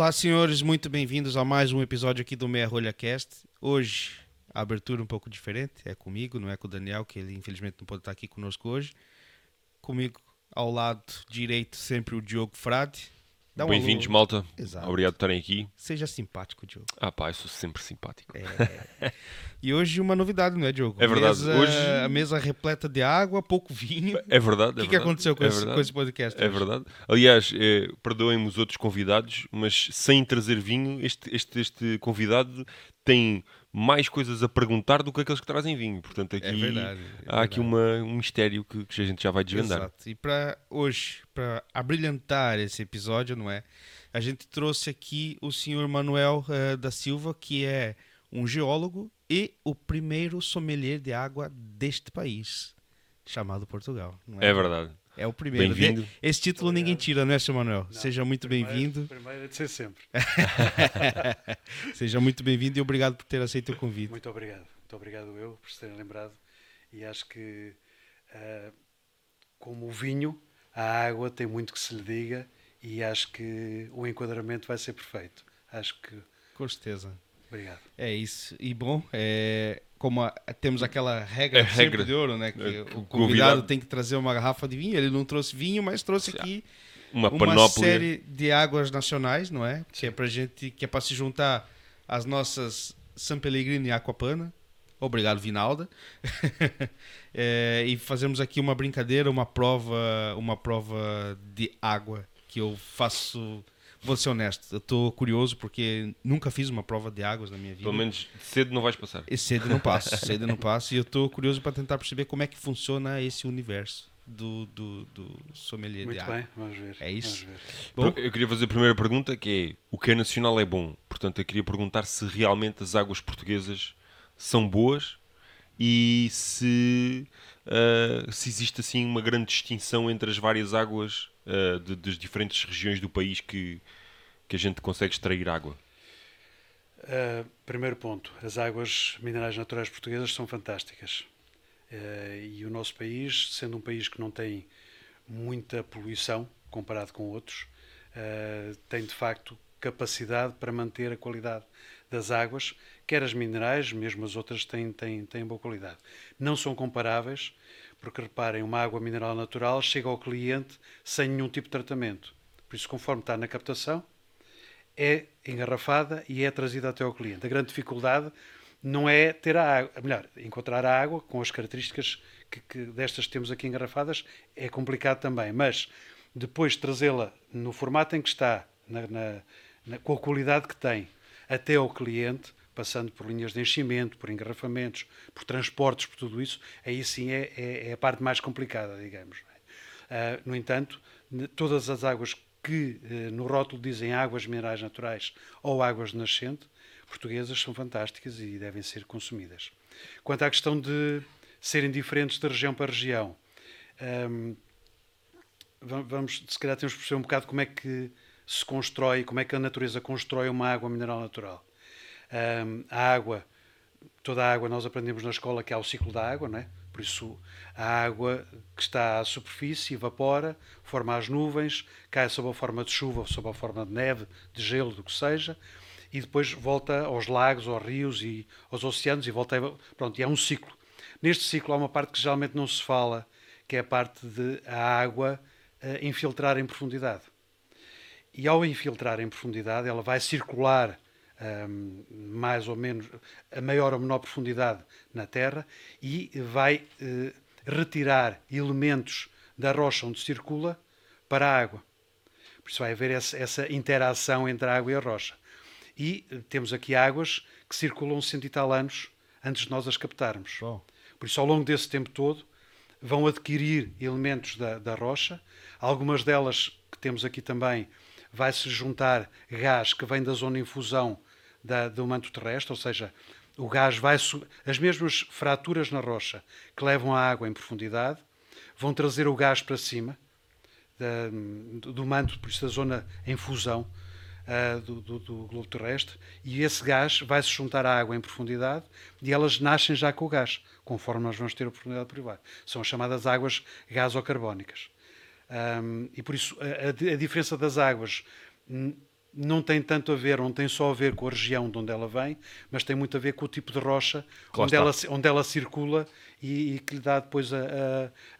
Olá, senhores, muito bem-vindos a mais um episódio aqui do Meia Rolha Cast. Hoje, a abertura um pouco diferente, é comigo, não é com o Daniel, que ele infelizmente não pode estar aqui conosco hoje. Comigo, ao lado direito, sempre o Diogo Frade. Um Bem-vindos, malta. Exato. Obrigado por estarem aqui. Seja simpático, Diogo. Ah, pá, eu sou sempre simpático. É. e hoje uma novidade, não é, Diogo? É verdade. Mesa- Hoje- A mesa repleta de água, pouco vinho. É verdade. O que, é que verdade. aconteceu com, é esse, com esse podcast? É hoje? verdade. Aliás, eh, perdoem-me os outros convidados, mas sem trazer vinho, este, este, este convidado tem mais coisas a perguntar do que aqueles que trazem vinho. Portanto, aqui É verdade. é há aqui uma, um mistério que, que a gente já vai desvendar. Exato. E para hoje, para abrilhantar esse episódio, não é? A gente trouxe aqui o senhor Manuel eh, da Silva, que é um geólogo e o primeiro sommelier de água deste país, chamado Portugal. Não É verdade. É o primeiro. Bem-vindo. Esse título ninguém tira, não é, senhor Manuel? Não, Seja muito primeiro- bem-vindo. Primeiro é de ser sempre. Seja muito bem-vindo e obrigado por ter aceito o convite. Muito obrigado. Muito obrigado eu por se terem lembrado. E acho que, ah, como o vinho, a água tem muito que se lhe diga e acho que o enquadramento vai ser perfeito. Acho que. Com certeza. Obrigado. É isso. E bom, é, como a- temos aquela regra É regra. de ouro, né? Que É, o o convidado convidado- tem que trazer uma garrafa de vinho. Ele não trouxe vinho, mas trouxe aqui Uma, uma panóplia. série de águas nacionais, não é? Que é pra gente, que é para se juntar às nossas San Pellegrino e Aquapana. Obrigado, Vinalda. É, e fazemos aqui uma brincadeira, uma prova, uma prova de água que eu faço. Vou ser honesto, eu estou curioso porque nunca fiz uma prova de águas na minha vida. Pelo menos cedo não vais passar. E cedo não passo, cedo não passo. E eu estou curioso para tentar perceber como é que funciona esse universo do, do, do sommelier de Muito água. bem, vamos ver. É isso. Ver. Bom, Eu queria fazer a primeira pergunta, que é o que é nacional é bom. Portanto, eu queria perguntar se realmente as águas portuguesas são boas e se, ah, se existe assim uma grande distinção entre as várias águas ah, de- das diferentes regiões do país que, que a gente consegue extrair água. Uh, primeiro ponto, as águas minerais naturais portuguesas são fantásticas. Uh, e o nosso país, sendo um país que não tem muita poluição comparado com outros, uh, tem de facto capacidade para manter a qualidade das águas, quer as minerais, mesmo as outras têm, têm, têm boa qualidade. Não são comparáveis, porque reparem, uma água mineral natural chega ao cliente sem nenhum tipo de tratamento. Por isso, conforme está na captação, é engarrafada e é trazida até ao cliente. A grande dificuldade não é ter a água, melhor, encontrar a água com as características que, que destas que temos aqui engarrafadas é complicado também, mas depois trazê-la no formato em que está, na- na- na- com a qualidade que tem, até ao cliente, passando por linhas de enchimento, por engarrafamentos, por transportes, por tudo isso, aí sim é, é- é a parte mais complicada, digamos. Ah, no entanto, todas as águas que eh, no rótulo dizem águas minerais naturais ou águas de nascente, portuguesas são fantásticas e devem ser consumidas. Quanto à questão de serem diferentes de região para região, va- vamos, se calhar temos que perceber um bocado como é que se constrói, como é que a natureza constrói uma água mineral natural. Ahm, a água, toda a água nós aprendemos na escola que há o ciclo da água, não é? Por isso, a água que está à superfície evapora, forma as nuvens, cai sob a forma de chuva, sob a forma de neve, de gelo, do que seja, e depois volta aos lagos, aos rios e aos oceanos e volta. Pronto, e é um ciclo. Neste ciclo há uma parte que geralmente não se fala, que é a parte de a água eh, infiltrar em profundidade. E ao infiltrar em profundidade, ela vai circular mais ou menos, a maior ou menor profundidade na Terra e vai eh, retirar elementos da rocha onde circula para a água. Por isso vai haver essa, essa interação entre a água e a rocha. E eh, temos aqui águas que circulam cento e tal anos antes de nós as captarmos. Bom. Por isso, ao longo desse tempo todo, vão adquirir elementos da, da rocha. Algumas delas que temos aqui também vai-se juntar gás que vem da zona de infusão da, do manto terrestre, ou seja, o gás vai. As mesmas fraturas na rocha que levam a água em profundidade vão trazer o gás para cima da- do, manto, por isso da zona em fusão ah, do, do- do globo terrestre, e esse gás vai se juntar à água em profundidade e elas nascem já com o gás, conforme nós vamos ter a oportunidade de provar. São as chamadas águas gasocarbónicas. Ahm, e por isso a, a di- a diferença das águas não tem tanto a ver, não tem só a ver com a região de onde ela vem, mas tem muito a ver com o tipo de rocha Claro onde ela, onde ela circula e, e que lhe dá depois a,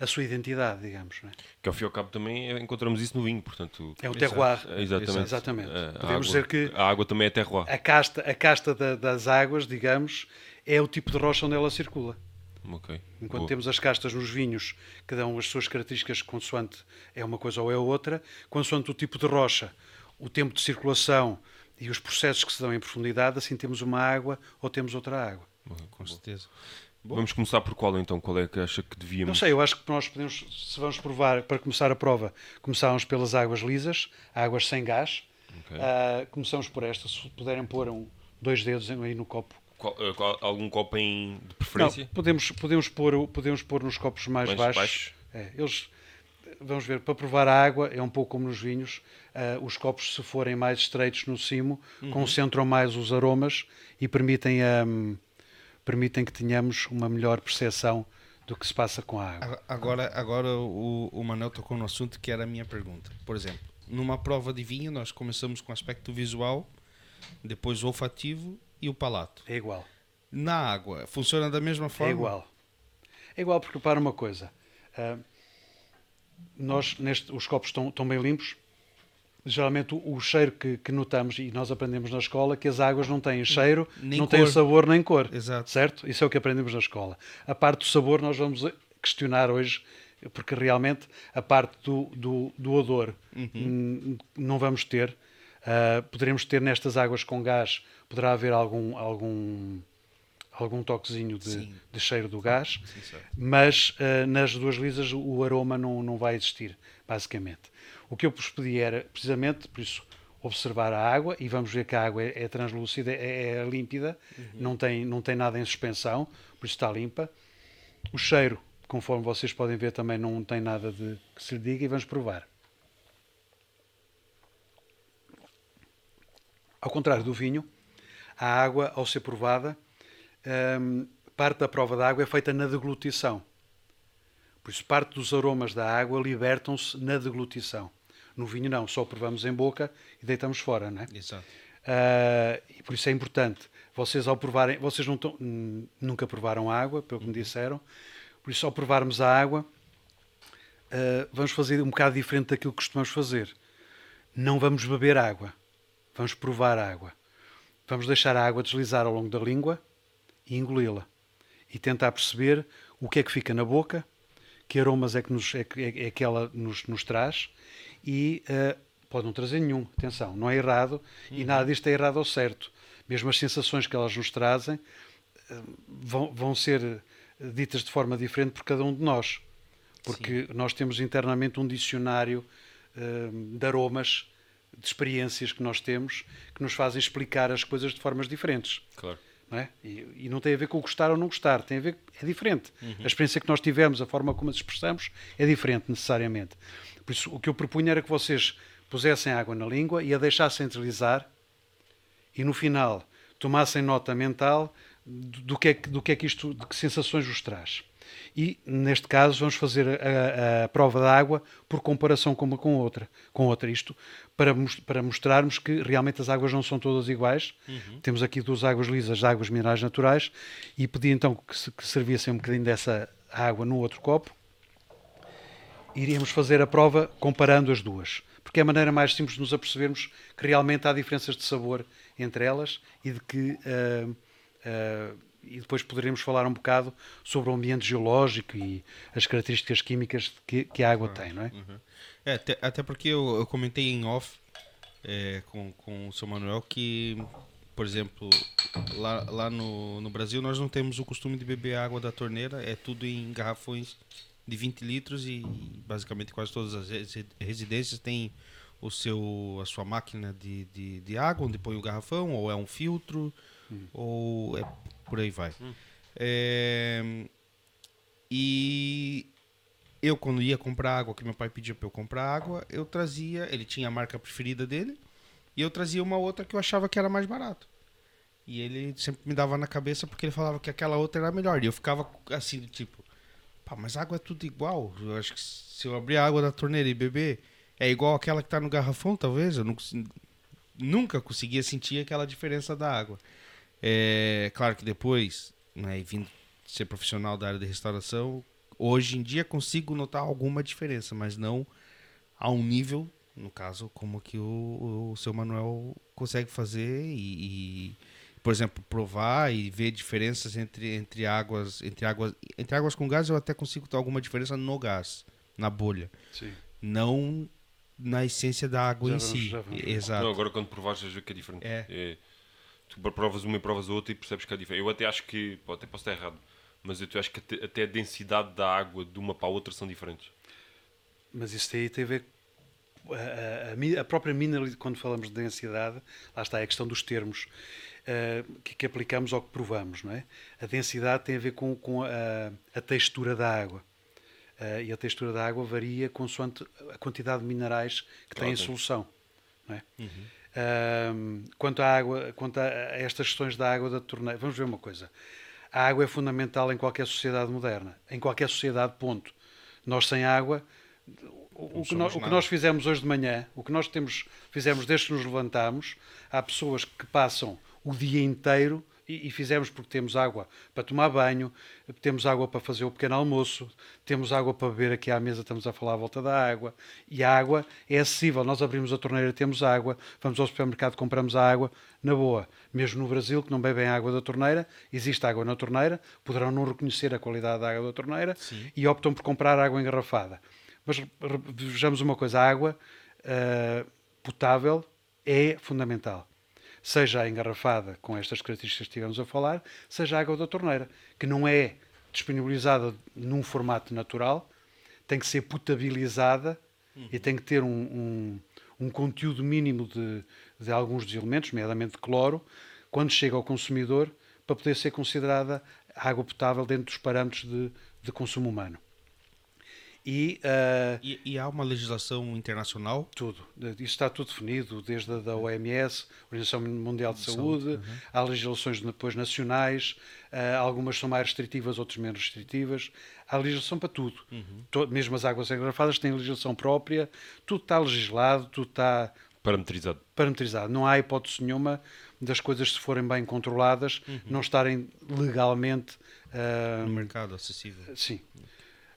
a, a sua identidade, digamos. É? Que ao fim e ao cabo também encontramos isso no vinho, portanto. é o terroir. Exatamente. Exatamente. A- Podemos água- dizer que A água também é terroir. a casta, a casta da- das águas, digamos, é o tipo de rocha onde ela circula. Ok. Enquanto Boa. temos as castas nos vinhos que dão as suas características consoante é uma coisa ou é outra, consoante o tipo de rocha, o tempo de circulação e os processos que se dão em profundidade, assim temos uma água ou temos outra água. Com certeza. Vamos começar por qual então? Qual é que acha que Não devíamos. sei, eu acho que nós podemos, se vamos provar, para começar a prova, começávamos pelas águas lisas, águas sem gás. Ok. Ah, começamos por esta, se puderem pôr um, dois dedos aí no copo. Qual- eh, qual- algum copo em... de Não, preferência? podemos, podemos, pôr, podemos pôr nos copos mais, Mais baixos. baixos. É, eles, vamos ver, para provar a água é um pouco como nos vinhos. ah, os copos, se forem mais estreitos no cimo, Uhum. concentram mais os aromas e permitem, ahm, permitem que tenhamos uma melhor percepção do que se passa com a água. Agora, agora o, o Manel tocou no assunto que era a minha pergunta. Por exemplo, numa prova de vinho, nós começamos com o aspecto visual, depois o olfativo e o palato. É igual. Na água, funciona da mesma forma? É igual. É igual porque repara uma coisa. ah, nós, neste, os copos estão, estão bem limpos. Geralmente o, o cheiro que, que notamos, e nós aprendemos na escola, que as águas não têm cheiro, Nem não têm cor. sabor nem cor. Exato. Certo? Isso é o que aprendemos na escola. A parte do sabor nós vamos questionar hoje, porque realmente a parte do, do, do odor hum, não vamos ter. Ah, poderemos ter nestas águas com gás, poderá haver algum, algum, algum toquezinho de, de cheiro do gás, Sim, mas ah, nas duas lisas o aroma não, não vai existir, basicamente. O que eu vos pedi era, precisamente, por isso, observar a água e vamos ver que a água é, é translúcida, é, é límpida, não, tem, não tem nada em suspensão, por isso está limpa. O cheiro, conforme vocês podem ver, também não tem nada de que se lhe diga e vamos provar. Ao contrário do vinho, a água, ao ser provada, hum, parte da prova da água é feita na deglutição. Por isso, parte dos aromas da água libertam-se na deglutição. No vinho, não, só provamos em boca e deitamos fora, não é? Exato. Ah, e por isso é importante. Vocês ao provarem, vocês não tão- hum, nunca provaram água, pelo que me disseram. Por isso ao provarmos a água, ah, vamos fazer um bocado diferente daquilo que costumamos fazer. Não vamos beber água, vamos provar a água. Vamos deixar a água deslizar ao longo da língua e engoli-la. E tentar perceber o que é que fica na boca, que aromas é que, nos, é, é, é que ela nos, nos traz e eh, pode não trazer nenhum, atenção, não é errado e nada disto é errado ou certo. Mesmo as sensações que elas nos trazem eh, vão, vão ser ditas de forma diferente por cada um de nós, porque nós temos internamente um dicionário eh, de aromas, de experiências que nós temos, que nos fazem explicar as coisas de formas diferentes Claro. Não é? E, e não tem a ver com gostar ou não gostar, tem a ver, é diferente. A experiência que nós tivemos, a forma como as expressamos, é diferente necessariamente. Por isso, o que eu propunha era que vocês pusessem água na língua e a deixassem deslizar e no final tomassem nota mental do, do que é do que é que isto, de que sensações vos traz. E neste caso vamos fazer a, a- a prova da água por comparação com uma com outra, com outra isto para, para mostrarmos que realmente as águas não são todas iguais. Temos aqui duas águas lisas, águas minerais naturais e pedi então que, se, que servissem um bocadinho dessa água no outro copo. Iríamos fazer a prova comparando as duas, porque é a maneira mais simples de nos apercebermos que realmente há diferenças de sabor entre elas e de que ah, ah, e depois poderemos falar um bocado sobre o ambiente geológico e as características químicas que, que a água tem, não é? É, até, até porque eu, eu comentei em off é, com, com o seu Manuel que, por exemplo, lá, lá no, no Brasil nós não temos o costume de beber água da torneira, é tudo em garrafões de 20 litros e basicamente quase todas as resi- residências têm o seu, a sua máquina de, de, de água, onde põe o garrafão, ou é um filtro, ou é por aí vai. É, e eu, quando ia comprar água, que meu pai pedia para eu comprar água, eu trazia, ele tinha a marca preferida dele, e eu trazia uma outra que eu achava que era mais barato. E ele sempre me dava na cabeça porque ele falava que aquela outra era melhor. E eu ficava assim, do tipo, pá, mas água é tudo igual. Eu acho que se eu abrir a água da torneira e beber, é igual aquela que tá no garrafão, talvez. Eu não, nunca conseguia sentir aquela diferença da água. É claro que depois, né, vindo ser profissional da área de restauração, hoje em dia consigo notar alguma diferença, mas não a um nível, no caso, como que o, o seu Manuel consegue fazer e, e, por exemplo, provar e ver diferenças entre, entre águas, entre águas, entre águas com gás, eu até consigo ter alguma diferença no gás, na bolha. Sim. Não na essência da água Já em vamos- si. já vamos. Exato. Não, agora quando provares, vais ver que é diferente. É. tu provas uma e provas a outra e percebes que é diferente. Eu até acho que, pô, até posso estar errado, mas eu acho que até, até a densidade da água de uma para a outra são diferentes. Mas isso aí tem a ver a, a- a própria mineralidade, quando falamos de densidade, lá está é a questão dos termos eh, que, que aplicamos ao que provamos, não é? A densidade tem a ver com, com a, a textura da água. Eh, e a textura da água varia consoante a quantidade de minerais que Claro, tem em solução. Não é? Quanto à água, quanto a, estas questões da água da torneira, vamos ver uma coisa. A água é fundamental em qualquer sociedade moderna, em qualquer sociedade, ponto. Nós sem água, o, que, nós, o que nós fizemos hoje de manhã, o que nós temos, fizemos desde que nos levantamos, há pessoas que passam o dia inteiro e, e fizemos porque temos água para tomar banho, temos água para fazer o pequeno almoço, temos água para beber aqui à mesa, estamos a falar à volta da água, e a água é acessível. Nós abrimos a torneira, temos água, vamos ao supermercado, compramos a água, na boa. Mesmo no Brasil, que não bebem água da torneira, existe água na torneira, poderão não reconhecer a qualidade da água da torneira Sim. e optam por comprar água engarrafada. Mas vejamos uma coisa: a água ah, potável é fundamental. Seja a engarrafada com estas características que estivemos a falar, seja a água da torneira, que não é disponibilizada num formato natural, tem que ser potabilizada e tem que ter um, um, um conteúdo mínimo de, de alguns dos elementos, nomeadamente de cloro, quando chega ao consumidor, para poder ser considerada água potável dentro dos parâmetros de, de consumo humano. E ah, E, e há uma legislação internacional tudo. Isso está tudo definido, desde a da OMS, Organização Mundial de Saúde, há legislações depois nacionais, ah, algumas são mais restritivas, outras menos restritivas. Há legislação para tudo. To- Mesmo as águas engarrafadas têm legislação própria, tudo está legislado, tudo está Parametrizado. parametrizado. Não há hipótese nenhuma das coisas, se forem bem controladas, não estarem legalmente. ah, no mercado acessível. Sim.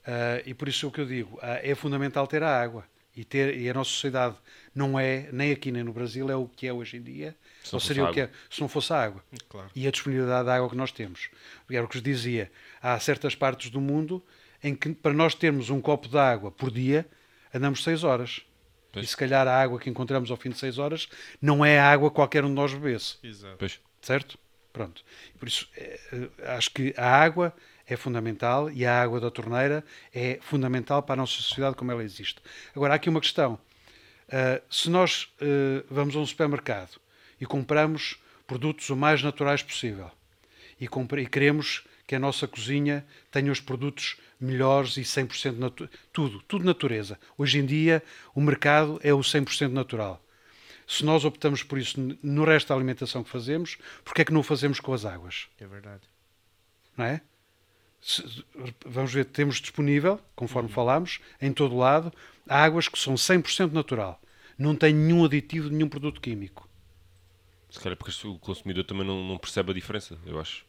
Ah, e por isso é o que eu digo, ah, é fundamental ter a água. E, ter, e a nossa sociedade não é, nem aqui nem no Brasil, é o que é hoje em dia, Se não ou seria a o que é, se não fosse a água. Claro. E a disponibilidade da água que nós temos. Era o que vos dizia, há certas partes do mundo em que para nós termos um copo de água por dia, andamos seis horas. Pois. E se calhar a água que encontramos ao fim de seis horas não é a água que qualquer um de nós bebesse Exato. Pois. certo? Pronto. Por isso, eh, eh, acho que a água é fundamental e a água da torneira é fundamental para a nossa sociedade como ela existe. Agora, há aqui uma questão. Ah, se nós eh, vamos a um supermercado e compramos produtos o mais naturais possível e, e queremos que a nossa cozinha tenha os produtos melhores e 100% natu tudo, tudo natureza. Hoje em dia, o mercado é o 100% natural. Se nós optamos por isso no resto da alimentação que fazemos, porque é que não o fazemos com as águas? É verdade. Não é? Vamos ver, temos disponível, conforme falámos, em todo lado, águas que são 100% natural. Não tem nenhum aditivo, nenhum produto químico. Se calhar porque o consumidor também não, não percebe a diferença, eu acho.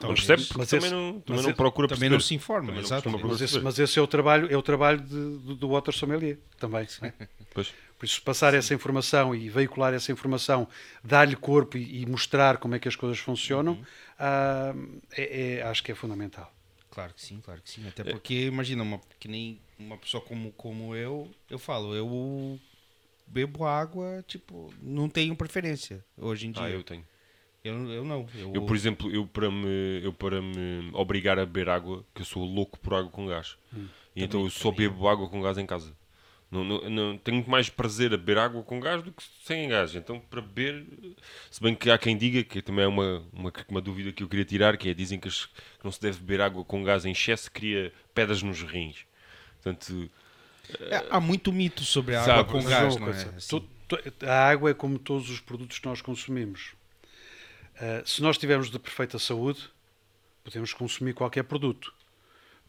Não percebe porque Mas também esse- não, também mas não procura Também perceber. não se informa, Também não exato. Mas esse, mas esse é o trabalho, é o trabalho de- do, do water sommelier também. não é? Pois. Por isso, passar essa informação e veicular essa informação, dar-lhe corpo e, e mostrar como é que as coisas funcionam, ah, é- é- acho que é fundamental. Claro que sim, claro que sim. Até porque, imagina, uma, que nem uma pessoa como, como eu, eu falo, eu bebo água, tipo, não tenho preferência hoje em dia. Ah, eu tenho. eu... eu não. Eu, Eu, por exemplo, eu para, me, eu para me obrigar a beber água, que eu sou louco por água com gás, e então eu só bebo água com gás em casa. Não, não, não- tenho muito mais prazer a beber água com gás do que sem gás. Então, para beber, se bem que há quem diga, que também é uma, uma, uma dúvida que eu queria tirar, que é dizem que, as- que não se deve beber água com gás em excesso, cria pedras nos rins. Portanto, É, há muito mito sobre a Sabe, água com gás, uma não é? Assim. to- to- a água é como todos os produtos que nós consumimos. Ah, se nós tivermos de perfeita saúde, podemos consumir qualquer produto.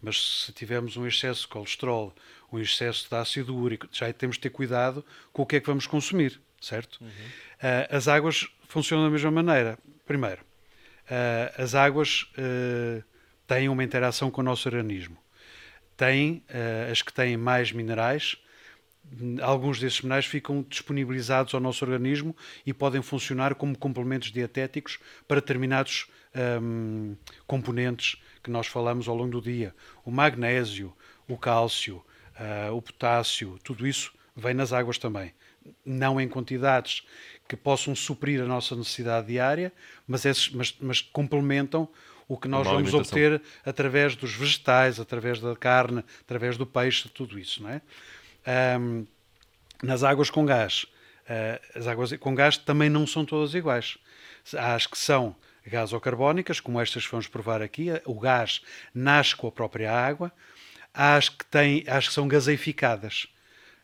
Mas se tivermos um excesso de colesterol, um excesso de ácido úrico, já temos de ter cuidado com o que é que vamos consumir. certo? Uhum. Uh, as águas funcionam da mesma maneira. Primeiro, uh, as águas uh, têm uma interação com o nosso organismo. Têm, as que têm mais minerais, alguns desses minerais ficam disponibilizados ao nosso organismo e podem funcionar como complementos dietéticos para determinados componentes que nós falamos ao longo do dia. O magnésio, o cálcio, uh, o potássio, tudo isso vem nas águas também. Não em quantidades que possam suprir a nossa necessidade diária, mas, esses, mas, mas complementam o que nós vamos obter através dos vegetais, através da carne, através do peixe, tudo isso, não é? Um, nas águas com gás, uh, as águas com gás também não são todas iguais. Há as que são gasocarbónicas, como estas que vamos provar aqui, o gás nasce com a própria água. Há as que, têm, as que são gaseificadas,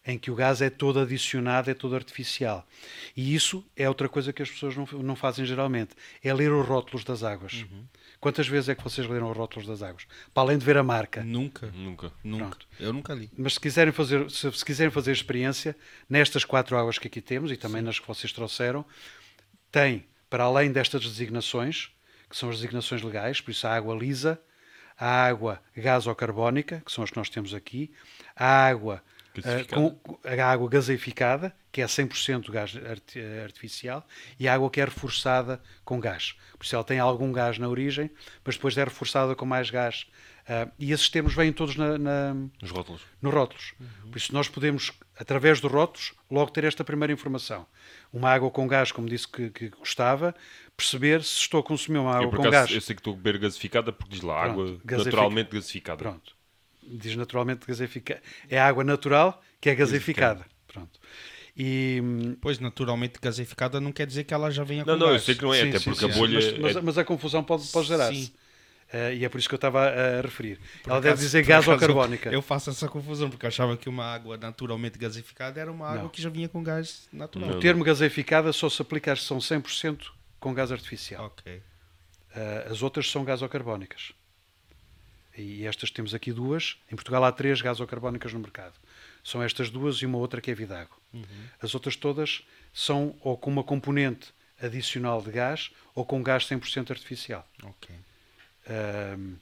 em que o gás é todo adicionado, é todo artificial. E isso é outra coisa que as pessoas não, não fazem geralmente, é ler os rótulos das águas. Uhum. Quantas vezes é que vocês leram os rótulos das águas? Para além de ver a marca. Nunca. Nunca. Nunca. Pronto. Eu nunca li. Mas se quiserem fazer, se, se quiserem fazer experiência, nestas quatro águas que aqui temos e também Sim. nas que vocês trouxeram, tem, para além destas designações, que são as designações legais, por isso a água lisa, a água gasocarbónica, que são as que nós temos aqui, a água Uh, com a água gaseificada, que é 100% gás artificial, e a água que é reforçada com gás. Por isso ela tem algum gás na origem, mas depois é reforçada com mais gás. Uh, e esses termos vêm todos na, na, nos rótulos. Nos rótulos. Uhum. Por isso nós podemos, através dos rótulos, logo ter esta primeira informação. Uma água com gás, como disse que, que gostava, perceber se estou a consumir uma água eu, com acaso, gás. Eu sei que estou a beber gasificada porque diz lá Pronto, água naturalmente gasificada. Pronto diz naturalmente gaseificada. É água natural que é gaseificada. Pronto. E, pois, naturalmente gaseificada não quer dizer que ela já venha com Não, não, eu sei que não é, sim, até sim, porque sim, a bolha... Mas, mas, é... mas, a confusão pode, pode gerar-se. Uh, e é por isso que eu estava a, referir. Por ela acaso, deve dizer gás ou carbónica. Eu faço essa confusão, porque eu achava que uma água naturalmente gaseificada era uma água não. que já vinha com gás natural. Não. O termo gaseificada só se aplica às que são 100% com gás artificial. Ok. Uh, as outras são gasocarbónicas. E estas temos aqui duas. Em Portugal há três gasocarbónicas no mercado. São estas duas e uma outra que é Vidago. Uhum. As outras todas são ou com uma componente adicional de gás ou com gás 100% artificial. Ok. Um,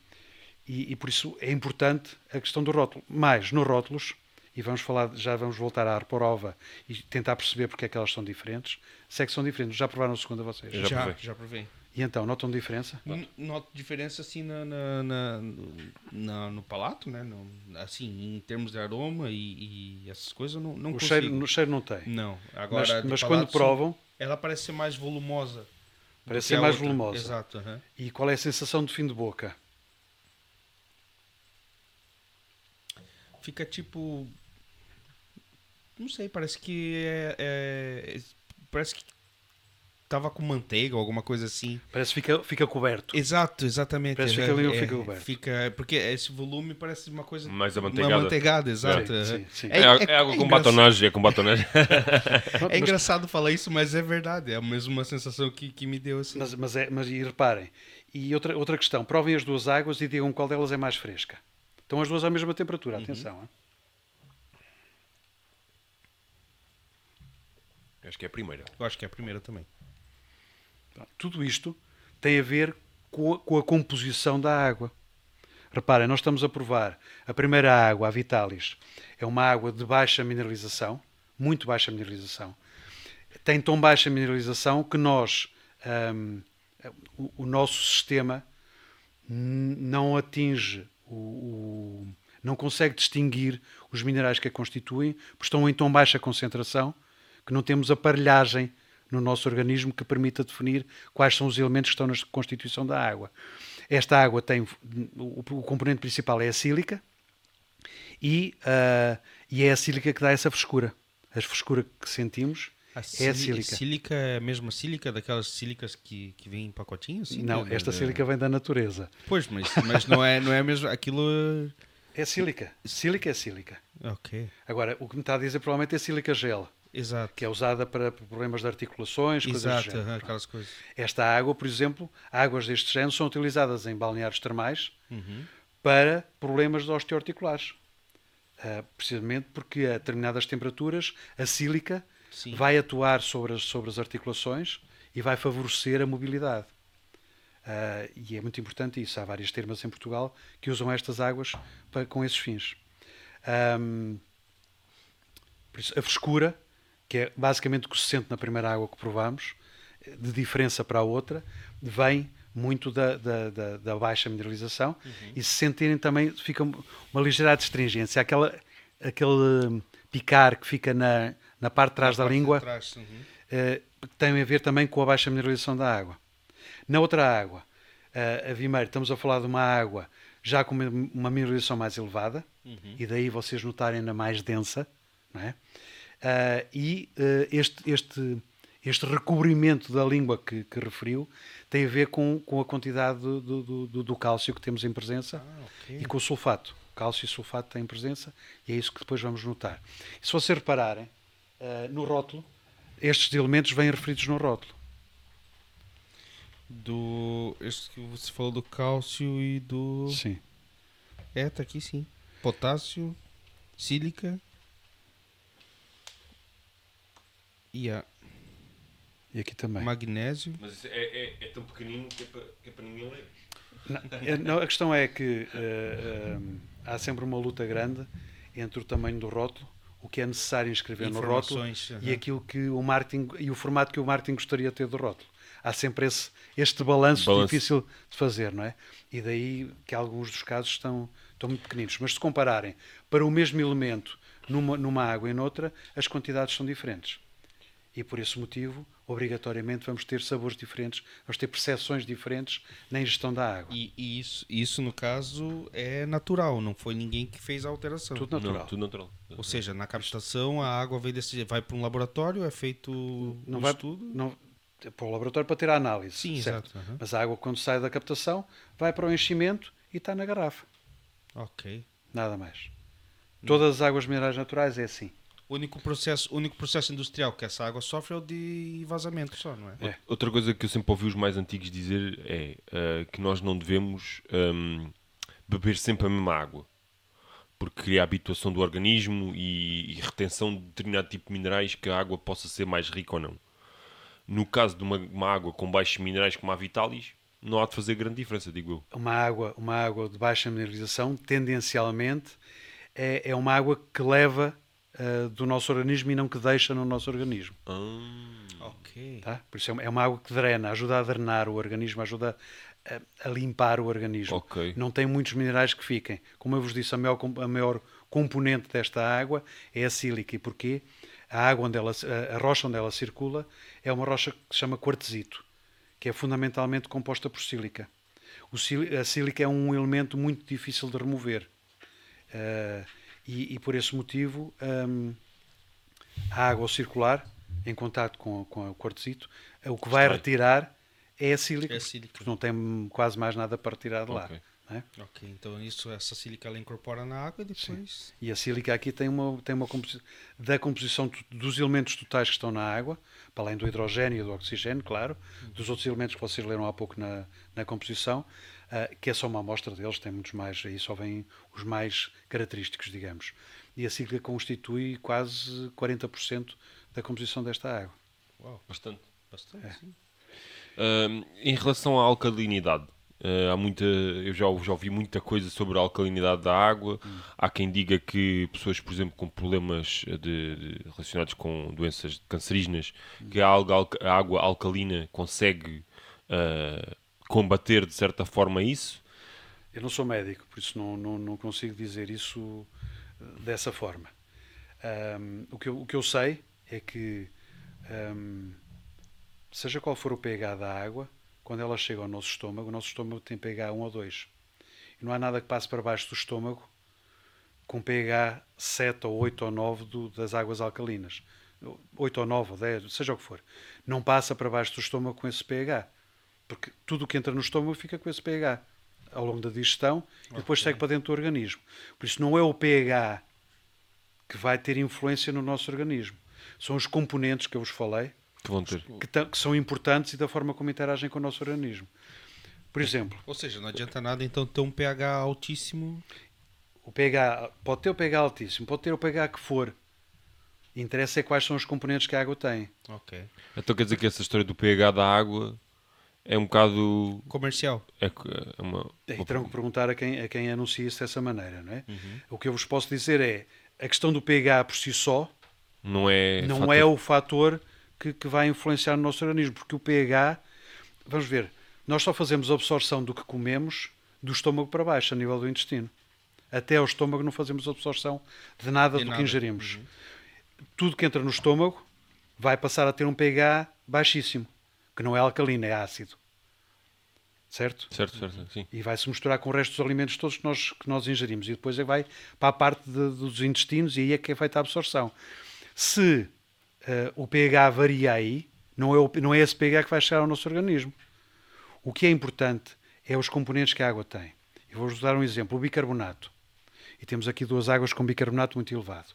e, e, por isso é importante a questão do rótulo. Mais, nos rótulos, e vamos falar, já vamos voltar à Arporova e tentar perceber porque é que elas são diferentes. Se é que são diferentes. Já provaram a segunda vocês? Já, já, já provei. E então, notam diferença? Noto diferença assim na, na, na, na, no palato, né? No, assim, em termos de aroma e, e essas coisas, não, não o consigo. Cheiro, no cheiro não tem. Não. Agora, mas, mas quando provam... Ela parece ser mais volumosa. Parece ser mais outra. volumosa. Exato. Uhum. E qual é a sensação de fim de boca? Fica tipo... Não sei, parece que é, é parece que tava com manteiga ou alguma coisa assim. Parece que fica, fica coberto. Exato, exatamente. Parece que fica ali ou é, fica coberto. Fica, porque esse volume parece uma coisa... Mais amanteigada. Uma amanteigada, exato. Sim, sim, sim. É, é, é, água com batonagem, é com batonagem. é engraçado falar isso, mas é verdade. É a mesma sensação que, que me deu assim. Mas, mas, é, mas e reparem, e outra, outra questão, provem as duas águas e digam qual delas é mais fresca. Estão as duas à mesma temperatura, uhum. atenção. Hein? Acho que é a primeira. Eu acho que é a primeira também. Tudo isto tem a ver com a, com a composição da água. Reparem, nós estamos a provar a primeira água, a Vitalis, é uma água de baixa mineralização, muito baixa mineralização. Tem tão baixa mineralização que nós, um, o, o, nosso sistema não atinge, o, o, não consegue distinguir os minerais que a constituem, porque estão em tão baixa concentração que não temos aparelhagem no nosso organismo que permita definir quais são os elementos que estão na constituição da água. Esta água tem o, componente principal é a sílica e, uh, e é a sílica que dá essa frescura. A frescura que sentimos a é a sílica. sílica é a mesma sílica daquelas sílicas que, que vêm em pacotinhos? Assim, não, esta sílica vem da natureza. Pois, mas, mas não, é, não é mesmo aquilo. É sílica. Sílica é sílica. Ok. Agora, o que me está a dizer provavelmente é sílica gel. Exato. que é usada para problemas de articulações, Exato, coisas do aquelas coisas. Esta água, por exemplo, águas deste género são utilizadas em balneários termais uhum. para problemas de osteoarticulares. Uh, precisamente porque a determinadas temperaturas a sílica Sim. vai atuar sobre as, sobre as articulações e vai favorecer a mobilidade. Ah, e é muito importante isso. Há várias termas em Portugal que usam estas águas para, com esses fins. Por isso, a frescura, que é basicamente o que se sente na primeira água que provamos, de diferença para a outra, vem muito da, da, da- da baixa mineralização e se sentirem também fica uma ligeira astringência, aquela, aquele picar que fica na, na parte de trás da Parte de língua trás, uhum. eh, tem a ver também com a baixa mineralização da água. Na outra água, eh, a Vimeiro, estamos a falar de uma água já com uma, mineralização mais elevada, e daí vocês notarem ainda mais densa, não é? Ah, e eh, este, este, este recobrimento da língua que, que referiu tem a ver com, com a quantidade do, do, do- do cálcio que temos em presença Ah, ok. e com o sulfato. Cálcio e sulfato têm presença e é isso que depois vamos notar. E se vocês repararem, ah, no rótulo, estes elementos vêm referidos no rótulo. Do. Este que você falou do cálcio e do. Sim. É, tá aqui sim. Potássio, sílica. E a E aqui também. magnésio. Mas é, é, tão pequenino que é para, ninguém ler. Não, é- não, a questão é que eh, há sempre uma luta grande entre o tamanho do rótulo, o que é necessário inscrever no rótulo Informações, e aquilo que o marketing e o formato que o marketing gostaria de ter do rótulo. Há sempre esse, este balanço, Balanço. difícil de fazer, não é? E daí que alguns dos casos estão, estão muito pequeninos. Mas se compararem para o mesmo elemento numa, numa água e noutra, as quantidades são diferentes. E por esse motivo, obrigatoriamente, vamos ter sabores diferentes, vamos ter percepções diferentes na ingestão da água. E, e isso, isso, no caso, é natural, não foi ninguém que fez a alteração. Tudo natural. Não, tudo natural. Ou seja, na captação, a água vem desse, vai para um laboratório, é feito não um vai estudo. não, para o laboratório para ter a análise. Sim, certo? exato, aham. Mas a água, quando sai da captação, vai para o enchimento e está na garrafa. Ok. Nada mais. Todas as águas minerais naturais é assim. O único processo, único processo industrial que essa água sofre é o de vazamento só, não é? É. Outra coisa que eu sempre ouvi os mais antigos dizer é ah, que nós não devemos ahm, beber sempre a mesma água. Porque cria habituação do organismo e, e retenção de determinado tipo de minerais que a água possa ser mais rica ou não. No caso de uma, uma água com baixos minerais como a Vitalis, não há de fazer grande diferença, digo eu. Uma água, uma água de baixa mineralização, tendencialmente, é, é uma água que leva ah, do nosso organismo e não que deixa no nosso organismo. Ah, Ok. Tá? Por isso é uma- é uma água que drena, ajuda a drenar o organismo, ajuda a, a limpar o organismo. Ok. Não tem muitos minerais que fiquem. Como eu vos disse, a maior, a maior componente desta água é a sílica. E porquê? A água onde ela, a- rocha onde ela circula é uma rocha que se chama quartzito, que é fundamentalmente composta por sílica. O a sílica é um elemento muito difícil de remover. Ah, e, e por esse motivo, hum, a água ao circular, em contato com, com o quartzito, o que vai retirar é a sílica, É a sílica. porque não tem quase mais nada para retirar de lá. Ok. não é? Ok, então isso, essa sílica ela incorpora na água e depois. E a sílica aqui tem uma, tem uma composi- da composição dos elementos totais que estão na água, para além do hidrogênio e do oxigênio, claro, dos outros elementos que vocês leram há pouco na, na composição, ah, que é só uma amostra deles, tem muitos mais, aí só vêm os mais característicos, digamos. E a sílica constitui quase 40% da composição desta água. Uau, bastante. bastante, É. Ahm, em relação à alcalinidade, ah, há muita, eu já, já ouvi muita coisa sobre a alcalinidade da água. Há quem diga que pessoas, por exemplo, com problemas de, de- relacionados com doenças cancerígenas, que a, água alcalina consegue ah, combater de certa forma isso. Eu não sou médico, por isso não, não, não consigo dizer isso eh, dessa forma. Ahm, o, que eu, o que eu sei é que, ahm, seja qual for o pH da água, quando ela chega ao nosso estômago, o nosso estômago tem pH 1 ou 2. E não há nada que passe para baixo do estômago com pH 7 ou 8 ou 9 do- das águas alcalinas. 8 ou 9 ou 10, seja o que for. Não passa para baixo do estômago com esse pH. Porque tudo o que entra no estômago fica com esse pH ao longo da digestão e depois segue para dentro do organismo. Por isso não é o pH que vai ter influência no nosso organismo. São os componentes que eu vos falei Que vão ter. que, que são importantes e da forma como interagem com o nosso organismo. Por exemplo, Ou seja, não adianta nada então ter um pH altíssimo. o pH pode ter o pH altíssimo, pode ter o pH que for. Interessa é quais são os componentes que a água tem. Ok. Então quer dizer que essa história do pH da água é um bocado. Comercial. É, é uma, E uma- terão que perguntar a quem, a quem anuncia isso dessa maneira, não é? Uhum. O que eu vos posso dizer é, a questão do pH por si só não é. não fator- é o fator que, que vai influenciar no nosso organismo, porque o pH, vamos ver, nós só fazemos absorção do que comemos do estômago para baixo, a nível do intestino. Até ao estômago não fazemos absorção de nada De do nada. que ingerimos. Tudo que entra no estômago vai passar a ter um pH baixíssimo, que não é alcalino, é ácido. Certo? Certo, certo, sim. e vai se misturar com o resto dos alimentos todos que nós, que nós ingerimos e depois é vai para a parte de- dos intestinos e aí é que é feita a absorção. Se eh, o pH varia aí, não é, o- não é esse pH que vai chegar ao nosso organismo. O que é importante é os componentes que a água tem. Eu vou-vos dar um exemplo: o bicarbonato. E temos aqui duas águas com bicarbonato muito elevado.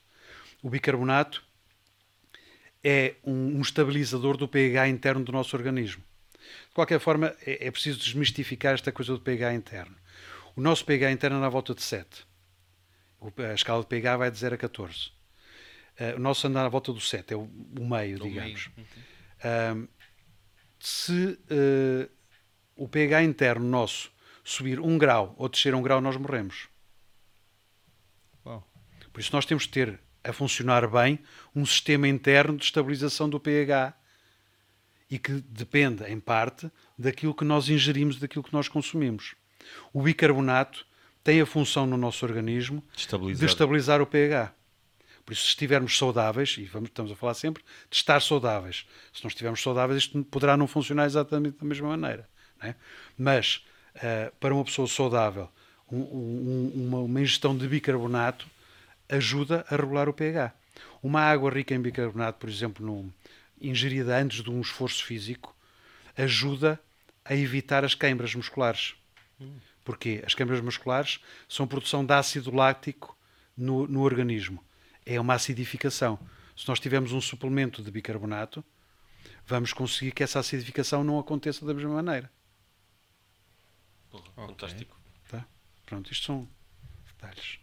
O bicarbonato é um, um estabilizador do pH interno do nosso organismo. De qualquer forma, é, é preciso desmistificar esta coisa do pH interno. O nosso pH interno anda à volta de 7. O- a escala de pH vai de 0 a 14. Eh, o nosso anda à volta do 7, é o, o meio, Do digamos. meio. Ahm, se eh, o pH interno nosso subir um grau ou descer um grau, nós morremos. Por isso nós temos que ter a funcionar bem um sistema interno de estabilização do pH e que depende, em parte, daquilo que nós ingerimos, daquilo que nós consumimos. O bicarbonato tem a função no nosso organismo de Estabilizar. estabilizar o pH. Por isso, se estivermos saudáveis, e vamos, estamos a falar sempre de estar saudáveis, se não estivermos saudáveis, isto poderá não funcionar exatamente da mesma maneira. é? Mas, ah, para uma pessoa saudável, um- um- uma, uma ingestão de bicarbonato ajuda a regular o pH. Uma água rica em bicarbonato, por exemplo, no, ingerida antes de um esforço físico, ajuda a evitar as queimbras musculares. Porquê? As queimbras musculares são produção de ácido láctico no, no organismo. É uma acidificação. Se nós tivermos um suplemento de bicarbonato, vamos conseguir que essa acidificação não aconteça da mesma maneira. Porra, Ok. Fantástico. Tá? Pronto, isto são detalhes.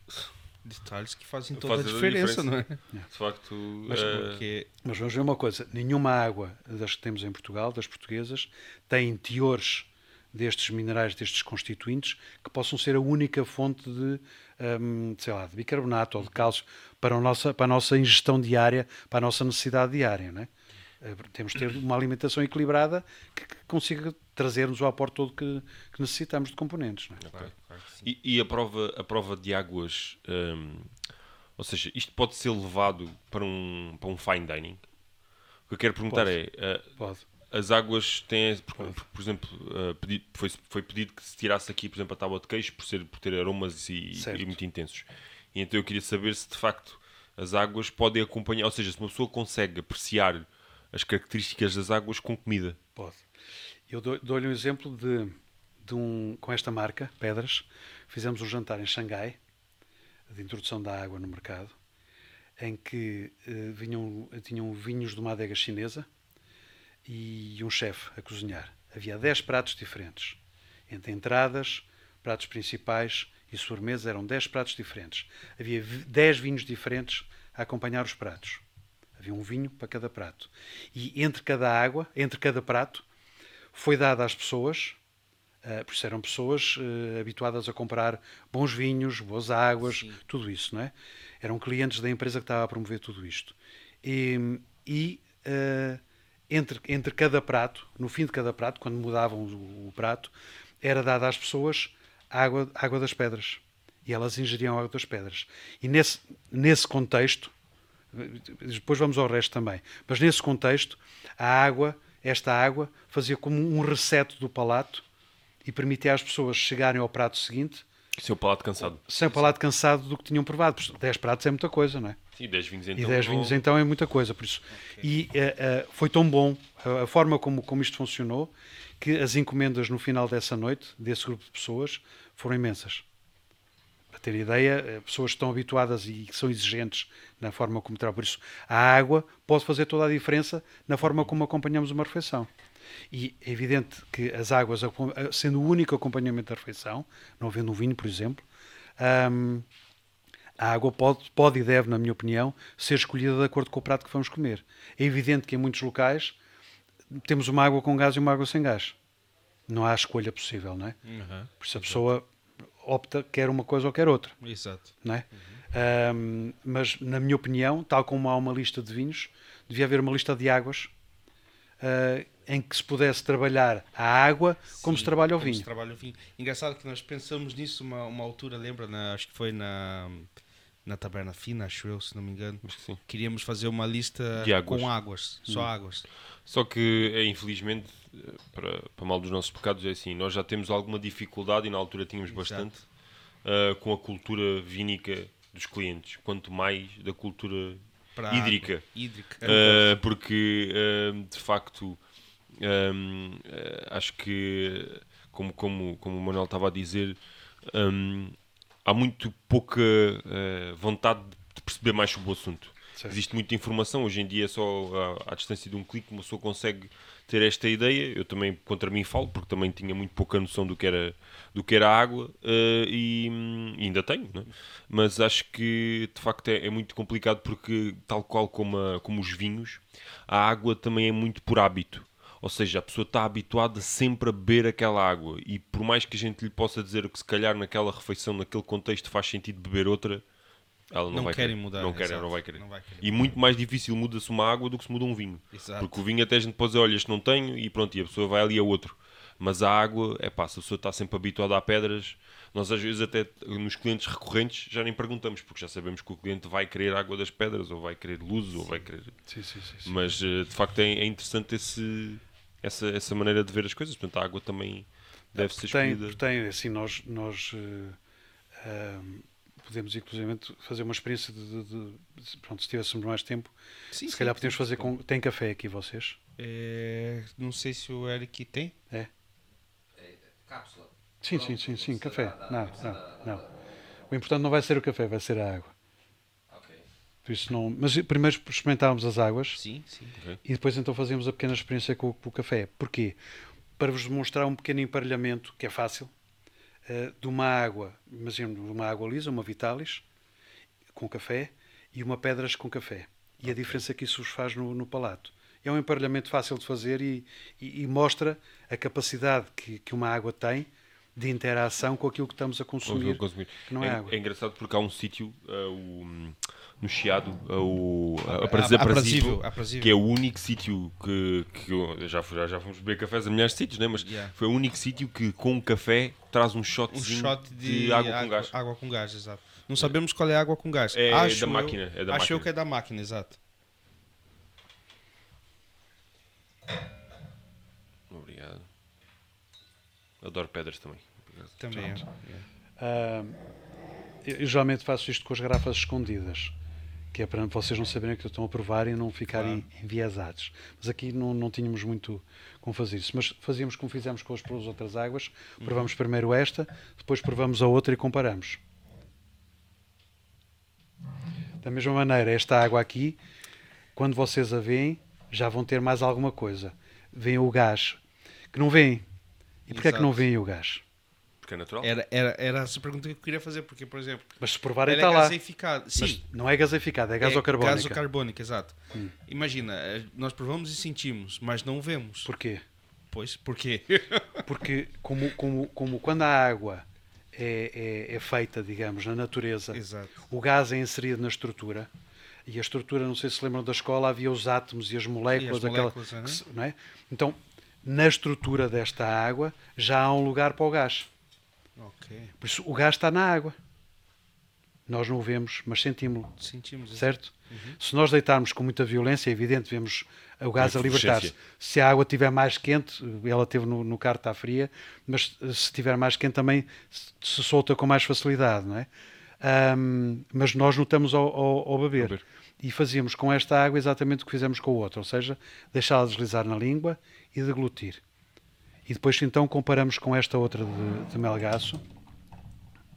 Detalhes que fazem toda Faz a a diferença, diferença. não é? De facto, Mas eh, porque Mas vamos ver uma coisa: nenhuma água das que temos em Portugal, das portuguesas, tem teores destes minerais, destes constituintes, que possam ser a única fonte de, hum, sei lá, de bicarbonato ou de cálcio para a, nossa, para a nossa ingestão diária, para a nossa necessidade diária. Não é? Eh, Temos de ter uma alimentação equilibrada que, que consiga trazer-nos o aporte todo que, que necessitamos de componentes. Não é? E, e a, prova, a prova de águas, hum, ou seja, isto pode ser levado para um, para um fine dining? O que eu quero perguntar Pode. é, eh, Pode. as águas têm, por, por- por exemplo, eh, pedi- foi, foi pedido que se tirasse aqui, por exemplo, a tábua de queijo por, ser, por ter aromas e, e muito intensos. E então eu queria saber se de facto as águas podem acompanhar, ou seja, se uma pessoa consegue apreciar as características das águas com comida. Pode. Eu dou- dou-lhe um exemplo de, de um, com esta marca, Pedras. Fizemos um jantar em Xangai, de introdução da água no mercado, em que eh, vinham, tinham vinhos de uma adega chinesa e um chefe a cozinhar. Havia 10 pratos diferentes. Entre entradas, pratos principais e sobremesa eram 10 pratos diferentes. Havia vi- 10 vinhos diferentes a acompanhar os pratos. Havia um vinho para cada prato. E entre cada água, entre cada prato, foi dada às pessoas, eh, por isso eram pessoas eh, habituadas a comprar bons vinhos, boas águas, Sim. tudo isso, não é? Eram clientes da empresa que estava a promover tudo isto. E, e, eh, entre, entre cada prato, no fim de cada prato, quando mudavam o, o prato, era dada às pessoas água, água das pedras. E elas ingeriam água das pedras. E nesse, nesse contexto, depois vamos ao resto também, mas nesse contexto, a água, esta água, fazia como um reset do palato e permitia às pessoas chegarem ao prato seguinte Seu palato cansado. sem o palato cansado do que tinham provado. Porque 10 pratos é muita coisa, não é? Sim, 10 vinhos E então. 10 vinhos então é muita coisa, por isso. E eh, eh, foi tão bom a, a forma como, como isto funcionou que as encomendas no final dessa noite, desse grupo de pessoas, foram imensas. Para ter ideia, eh, pessoas que estão habituadas e que são exigentes na forma como trabalham. Por isso, a água pode fazer toda a diferença na forma como acompanhamos uma refeição. E é evidente que as águas, sendo o único acompanhamento da refeição, não havendo um vinho, por exemplo, ahm, A água pode, pode e deve, na minha opinião, ser escolhida de acordo com o prato que vamos comer. É evidente que em muitos locais temos uma água com gás e uma água sem gás. Não há escolha possível, não é? Uhum. Por isso a pessoa opta, quer uma coisa ou quer outra, Exato. não é? Ahm, mas, na minha opinião, tal como há uma lista de vinhos, devia haver uma lista de águas ah, em que se pudesse trabalhar a água como Sim, se trabalha o como se vinho. trabalha o vinho. Engraçado que nós pensamos nisso uma, uma altura, lembra? Na, acho que foi na, na Taberna Fina, acho eu, se não me engano. Acho que sim. Queríamos fazer uma lista De águas. com águas, só Hum. águas. Só que, é, infelizmente, para, para mal dos nossos pecados, é assim: nós já temos alguma dificuldade, e na altura tínhamos Exato. bastante, eh, com a cultura vínica dos clientes, quanto mais da cultura Para Hídrica. Hídrica. Uh, porque uh, de facto um, uh, acho que como, como, como o Manuel estava a dizer um, há muito pouca uh, vontade de perceber mais sobre o assunto Certo. existe muita informação hoje em dia é só à, à distância de um clique uma pessoa consegue ter esta ideia eu também contra mim falo porque também tinha muito pouca noção do que era do que era a água uh, e, hum, ainda tenho né? mas acho que de facto é, é muito complicado porque tal qual como, a- como os vinhos a água também é muito por hábito ou seja, a pessoa está habituada sempre a beber aquela água e por mais que a gente lhe possa dizer que se calhar naquela refeição, naquele contexto faz sentido beber outra, ela não, Não vai querem querer. mudar, Não quer, não vai querer. Não vai querer. E muito mais difícil muda-se uma água do que se muda um vinho. Exato. Porque o vinho até a gente pode dizer, olha, este não tenho e pronto, e a pessoa vai ali a outro. Mas a água, é pá, se a pessoa está sempre habituada a pedras, nós às vezes até nos clientes recorrentes já nem perguntamos, porque já sabemos que o cliente vai querer água das pedras, ou vai querer luz, ou vai querer... Sim, sim, sim, sim. Mas eh, de facto é, é interessante esse, essa, essa maneira de ver as coisas. Portanto, a água também deve ser tem, escolhida. tem assim, nós, nós ahm, podemos inclusive fazer uma experiência de, de- de- pronto, se tivéssemos mais tempo, Sim, se sim, calhar podemos fazer com. Tem café aqui vocês? É, não sei se o Eric tem. É? Cápsula. Sim, sim, sim, sim, café. Não, não, não. O importante não vai ser o café, vai ser a água. Isso não. Mas primeiro experimentávamos as águas Sim, sim. e depois então fazíamos a pequena experiência com, o- com o café. Porquê? Para vos demonstrar um pequeno emparelhamento, que é fácil, eh, de uma água, imagina uma água lisa, uma Vitalis, com café, e uma Pedras com café. E a diferença que isso vos faz no, no palato. É um emparelhamento fácil de fazer e, e- e mostra a capacidade que, que uma água tem de interação com aquilo que estamos a consumir. Consumir. não é água. engraçado porque há um sítio ah, o- no Chiado, ah, o aprazível, que é o único sítio que, que eu- já, já, já fomos beber cafés a milhares de sítios, né? mas Yeah. foi o único sítio que com um café traz um Um shotzinho shot de, água, com gás. Água com gás, exato. Não sabemos qual é a água com gás. É Acho da eu- máquina, é da acho eu máquina. que é da máquina, exato. Obrigado. Adoro pedras também. Também. Ah, eu, eu geralmente faço isto com as garrafas escondidas, que é para vocês não saberem que estão a provar e não ficarem enviesados. Mas aqui não, não tínhamos muito como fazer isso. Mas fazíamos como fizemos com as, com as outras águas: provamos primeiro esta, depois provamos a outra e comparamos. Da mesma maneira, esta água aqui, quando vocês a veem, já vão ter mais alguma coisa. Vêem o gás, que não veem. E porquê é que não veem o gás? Porque é natural. Era, era, era essa pergunta que eu queria fazer, porque, por exemplo, Mas se provarem, está é lá. gaseificada. Sim, Mas não é gaseificada, é gasocarbónica. gasocarbónica, exato. Imagina, eh, nós provamos e sentimos, mas não vemos. Porquê? Pois, por quê? Porque como, como, como quando a água é, é, é feita, digamos, na natureza, Exato. o gás é inserido na estrutura, e a estrutura, não sei se lembram da escola, havia os átomos e as moléculas, E as aquela- moléculas, que se- não é? Então, na estrutura desta água, já há um lugar para o gás. ok. Por isso, o gás está na água. Nós não o vemos, mas sentimos-lo. Sentimos certo? Se nós deitarmos com muita violência, é evidente, vemos o gás Uma a libertar-se. Se a água estiver mais quente, ela teve no, no carro está fria, mas se estiver mais quente também se- solta com mais facilidade, não é? Ahm, mas nós notamos ao, ao- ao beber. beber. E fazíamos com esta água exatamente o que fizemos com a outra, ou seja, deixá-la deslizar na língua e deglutir. E depois então comparamos com esta outra de, de melgaço.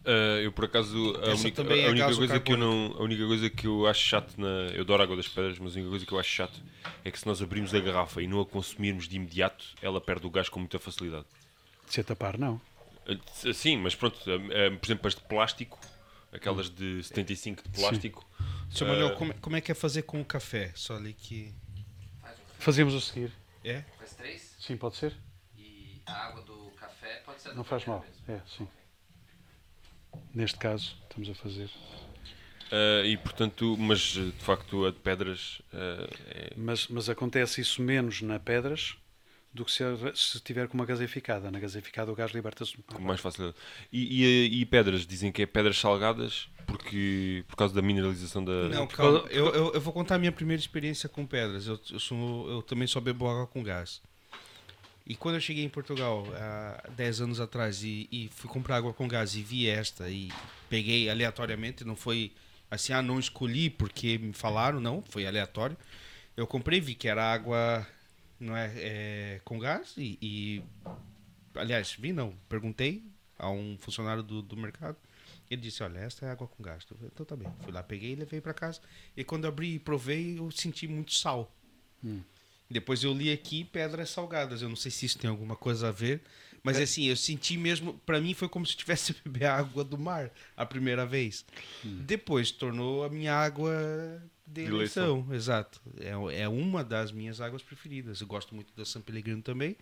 Ah, eu por acaso a Essa única, é a única coisa que eu não a única coisa que eu acho chato na eu adoro água das pedras mas a única coisa que eu acho chato é que se nós abrirmos a garrafa e não a consumirmos de imediato ela perde o gás com muita facilidade Se a tapar, não. Ah, Sim, mas pronto, ah, por exemplo, as de plástico aquelas de 75 de plástico. Seu Ah, Manuel, como, é- como é que é fazer com o café? Só ali que. Faz café. Fazemos a seguir. É? Faz três. Sim, pode ser? E a água do café pode ser Não faz mal. mesmo. É, sim. Neste caso, estamos a fazer. ah, e portanto, mas de facto a de pedras ah, é, Mas, mas acontece isso menos na pedras do que se, se tiver com uma gaseificada. Na gaseificada o gás liberta-se. mais facilidade. E, e, e pedras, dizem que é pedras salgadas porque, por causa da mineralização da. Não, calma. causa- Eu, eu, eu vou contar a minha primeira experiência com pedras. Eu, eu, sou, eu também só bebo água com gás. E quando eu cheguei em Portugal, há 10 anos atrás, e, e fui comprar água com gás e vi esta, e peguei aleatoriamente, não foi assim, ah, não escolhi porque me falaram, não, foi aleatório. Eu comprei, vi que era água não é, é, com gás, e, e. Aliás, vi não, perguntei a um funcionário do, do mercado. Ele disse, olha, esta é água com gás. Falei, Então tá bem. Fui lá, peguei e levei para casa. E quando eu abri e provei, eu senti muito sal. Depois eu li aqui pedras salgadas. Eu não sei se isso tem alguma coisa a ver. Mas assim, eu senti mesmo. Para mim foi como se eu tivesse beber água do mar a primeira vez. Depois tornou a minha água de De eleição. eleição. Exato. É, é uma das minhas águas preferidas. Eu gosto muito da San Pellegrino também.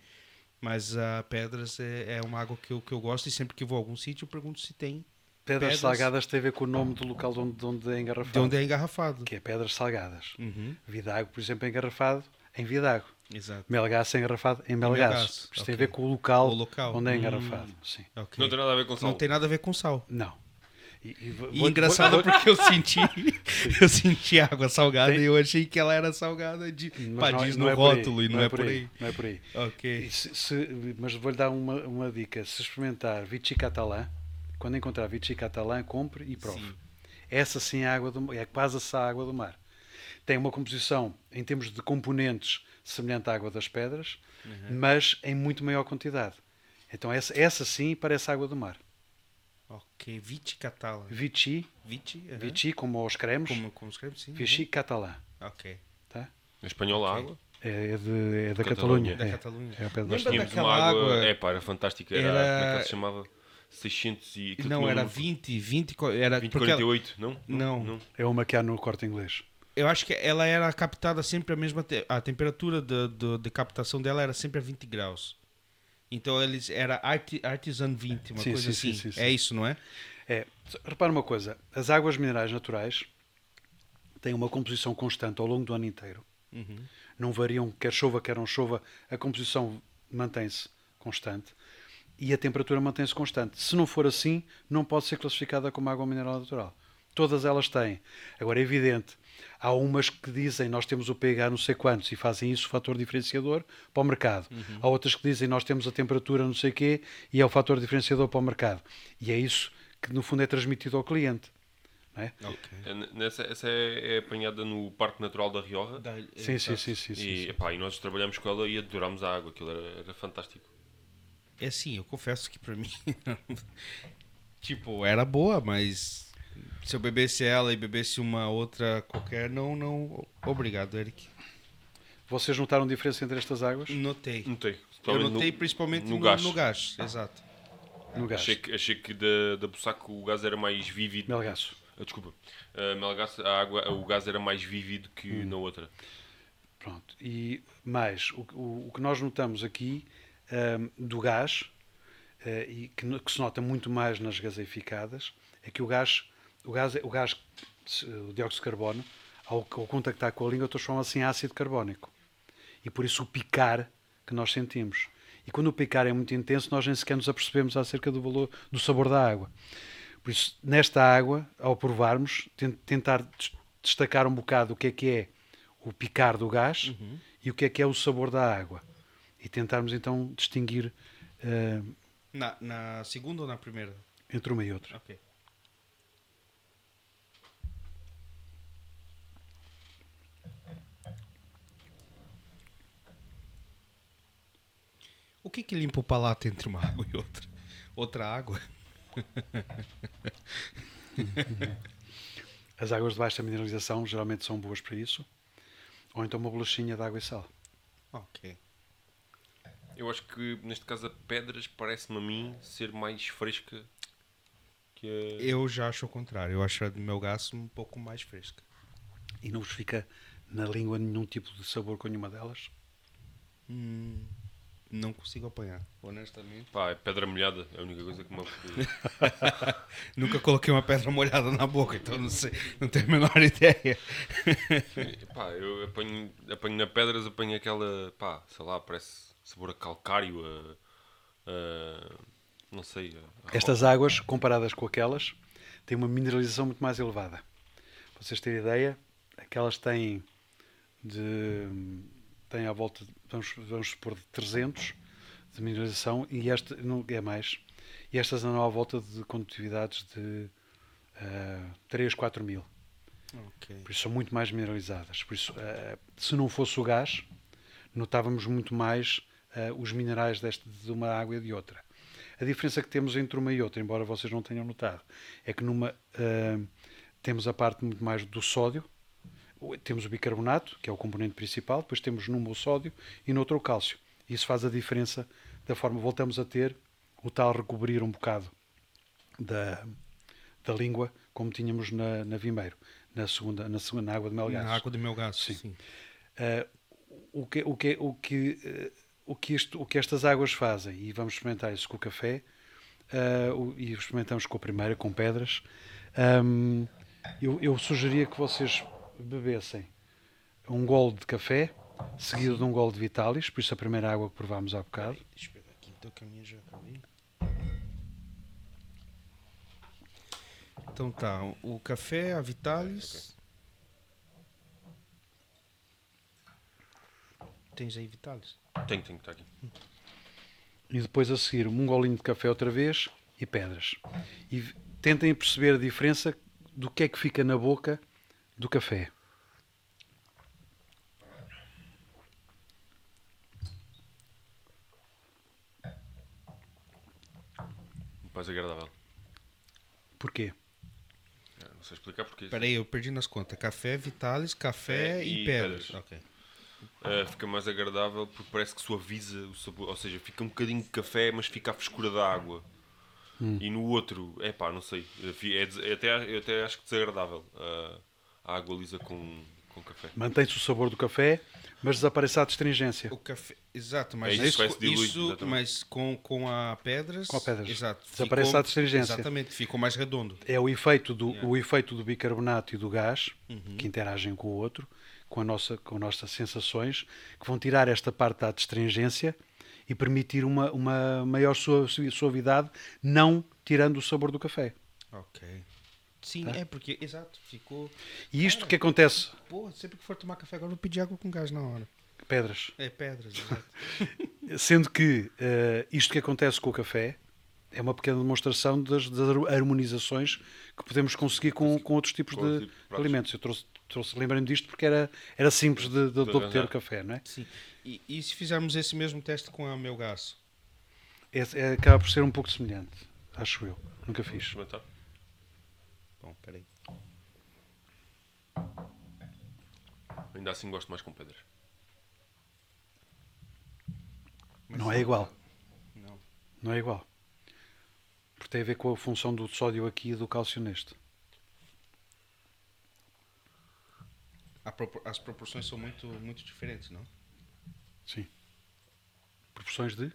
Mas a Pedras é, é uma água que eu, que eu gosto. E sempre que vou a algum sítio, eu pergunto se tem. Pedras, Pedras- salgadas tem a ver com o nome do local de onde, de onde é engarrafado. De onde é engarrafado. Que é pedras salgadas. Uhum, Vidago, por exemplo, é engarrafado em Vidago. exato. Melgaço é engarrafado em Melgaço. Isto tem a ver com o local, O local. onde é Hum. engarrafado. Sim. Ok. Não tem nada a ver com sal. Não tem nada a ver com sal. Não. E, e vou- E engraçado vou- porque eu senti, eu senti água salgada Tem- e eu achei que ela era salgada de mas pá, não é- não no é aí, rótulo e não, é por aí. Não é por aí. Ok. Se- se- mas vou-lhe dar uma, uma dica. Se experimentar Vichy Catalã, quando encontrar Vichy Catalã, compre e prove. Sim. Essa sim é, água do, é quase essa água do mar. Tem uma composição, em termos de componentes, semelhante à água das pedras, Uhum. mas em muito maior quantidade. Então essa, essa sim parece água do mar. Ok. Vici Catala. Vichy, Vici? aham. Vichy como os cremes, Como, como escreve? Sim. Vichy Catalã. Ok. Tá? Em espanhol, a Ok. água. É, é de, é da Catalunha. Catalunha. Da é. Catalunha. É Lembra Bastos. Tínhamos daquela uma água. água- É pá, era fantástica. Era, Era- Como é que ela se chamava? 600 e. aquilo Não, um era número- 20, 20, co- era 20, porque ela- 48, não? Não. É uma que há no corte inglês. eu acho que ela era captada sempre a mesma te- a temperatura de, de, de captação dela era sempre a 20 graus. Então eles era arti, artisan 20, uma Sim, coisa sim, sim, assim. sim, sim. É isso, não é? É, repara uma coisa, as águas minerais naturais têm uma composição constante ao longo do ano inteiro. Uhum. Não variam, quer chova, quer não chova, a composição mantém-se constante e a temperatura mantém-se constante. Se não for assim, não pode ser classificada como água mineral natural. Todas elas têm. Agora, é evidente, há umas que dizem nós temos o pH não sei quantos e fazem isso o fator diferenciador para o mercado. Há outras que dizem nós temos a temperatura não sei quê e é o fator diferenciador para o mercado. E é isso que no fundo é transmitido ao cliente. não é? Ok. É, Nessa, essa é, é apanhada no Parque Natural da Rioja. Da- Sim, sim, exato. sim, sim, sim, E, sim. epá, e nós trabalhamos com ela e adorámos a água, aquilo era, era fantástico. É assim, eu confesso que pra mim. tipo, era boa, mas se eu bebesse ela e bebesse uma outra qualquer, não, não. Obrigado, Eric. Vocês notaram diferença entre estas águas? Notei. Notei. Eu notei no- principalmente no no, gás. no gás. Exato. No gás. Achei que, achei que da, da Bussaco o gás era mais vívido. Melgaço. Ah, desculpa. Ah, Melgaço, a água, o gás era mais vívido que Hum. na outra. Pronto. E mais, o, o, o que nós notamos aqui ahm, do gás, eh, e que, que se nota muito mais nas gaseificadas, é que o gás, o gás, o gás, o dióxido de carbono, ao, ao contactar com a língua, transforma-se em ácido carbónico. E por isso o picar que nós sentimos. E quando o picar é muito intenso, nós nem sequer nos apercebemos acerca do valor, do sabor da água. Por isso, nesta água, ao provarmos, ten- tentar des- destacar um bocado o que é que é o picar do gás e o que é que é o sabor da água. E tentarmos então distinguir eh, Na, na segunda ou na primeira? entre uma e outra. Ok. Que que limpa o palato entre uma água e outra? Outra água? As águas de baixa mineralização geralmente são boas para isso. Ou então uma bolachinha de água e sal. Ok. Eu acho que neste caso a pedras parece-me a mim ser mais fresca que é. Eu já acho o contrário. Eu acho a do meu gasto um pouco mais fresca. E não vos fica na língua nenhum tipo de sabor com nenhuma delas? Hum, não consigo apanhar, honestamente. Pá, é pedra molhada, é a única coisa que me Nunca coloquei uma pedra molhada na boca, então não sei, não tenho a menor ideia. pá, eu apanho, apanho na pedras, apanho aquela, pá, sei lá, parece sabor a calcário, a, a- não sei. a- Estas águas, comparadas com aquelas, têm uma mineralização muito mais elevada. Para vocês terem ideia, aquelas têm de têm à volta, de- vamos, vamos supor, de 300 de mineralização e esta não é mais. E estas andam à volta de condutividades de ah, 3, 4 mil. Ok. Por isso são muito mais mineralizadas. Por isso, eh, se não fosse o gás, notávamos muito mais eh, os minerais deste, de uma água e de outra. A diferença que temos entre uma e outra, embora vocês não tenham notado, é que numa eh, temos a parte muito mais do sódio, temos o bicarbonato, que é o componente principal, depois temos numa o sódio e noutra o cálcio. Isso faz a diferença da forma. Voltamos a ter o tal recobrir um bocado da, da língua, como tínhamos na, na Vimeiro, na segunda, na segunda na água de Melgaço. Na água do meu gasto, Sim. sim. Eh, o, que, o, que, o, que, eh, o, que isto, o que estas águas fazem, e vamos experimentar isso com o café, o- e experimentamos com a primeira, com pedras, ahm, eu, eu sugeria que vocês bebessem um gole de café, seguido de um gole de Vitalis, por isso a primeira água que provámos há bocado. Deixa eu pegar aqui então que a minha já acabei. Então tá, o café, a Vitalis. Tens aí Vitalis? Tenho, tenho, está aqui. e depois a seguir um golinho de café outra vez e pedras. E tentem perceber a diferença do que é que fica na boca do café. Mais agradável. Porquê? É, Não sei explicar porque. Peraí, eu perdi nas contas. Café, Vitalis, café É, e, e pedras. Ok. Uh, fica mais agradável porque parece que suaviza o sabor, ou seja, fica um bocadinho de café, mas fica a frescura da água. E no outro, é pá, não sei, é, é é até, eu até acho que desagradável uh, a água lisa com, com café. Mantém-se o sabor do café, mas desaparece a astringência. O café, exato, mas É isso, isso, dilui, isso mas com, com a pedras. Com a pedras. Exato. Desaparece ficou- a astringência. Exatamente, ficou mais redondo. É o efeito do, Yeah. o efeito do bicarbonato e do gás, que interagem com o outro, com, a nossa, com as nossas sensações, que vão tirar esta parte da astringência e permitir uma, uma maior sua- suavidade, não tirando o sabor do café. Ok. Sim, Tá. é porque, exato, ficou. E isto que acontece, Pô, sempre que for tomar café agora eu vou pedir água com gás na hora. pedras, É pedras, exato. sendo que eh, isto que acontece com o café é uma pequena demonstração das, das harmonizações que podemos conseguir com, com outros tipos Com de de alimentos. Eu trouxe, trouxe lembrem-me disto porque era, era simples de, de, de obter o café, não é? Sim. E, e se fizermos esse mesmo teste com a meu gás? É, é- acaba por ser um pouco semelhante, acho eu. Nunca fiz. Experimentar? Bom, peraí. Ainda assim gosto mais com pedras. Não é igual. Não. Não é igual. Porque tem a ver com a função do sódio aqui e do cálcio neste. As proporções são muito, muito diferentes, não? Sim. Proporções de?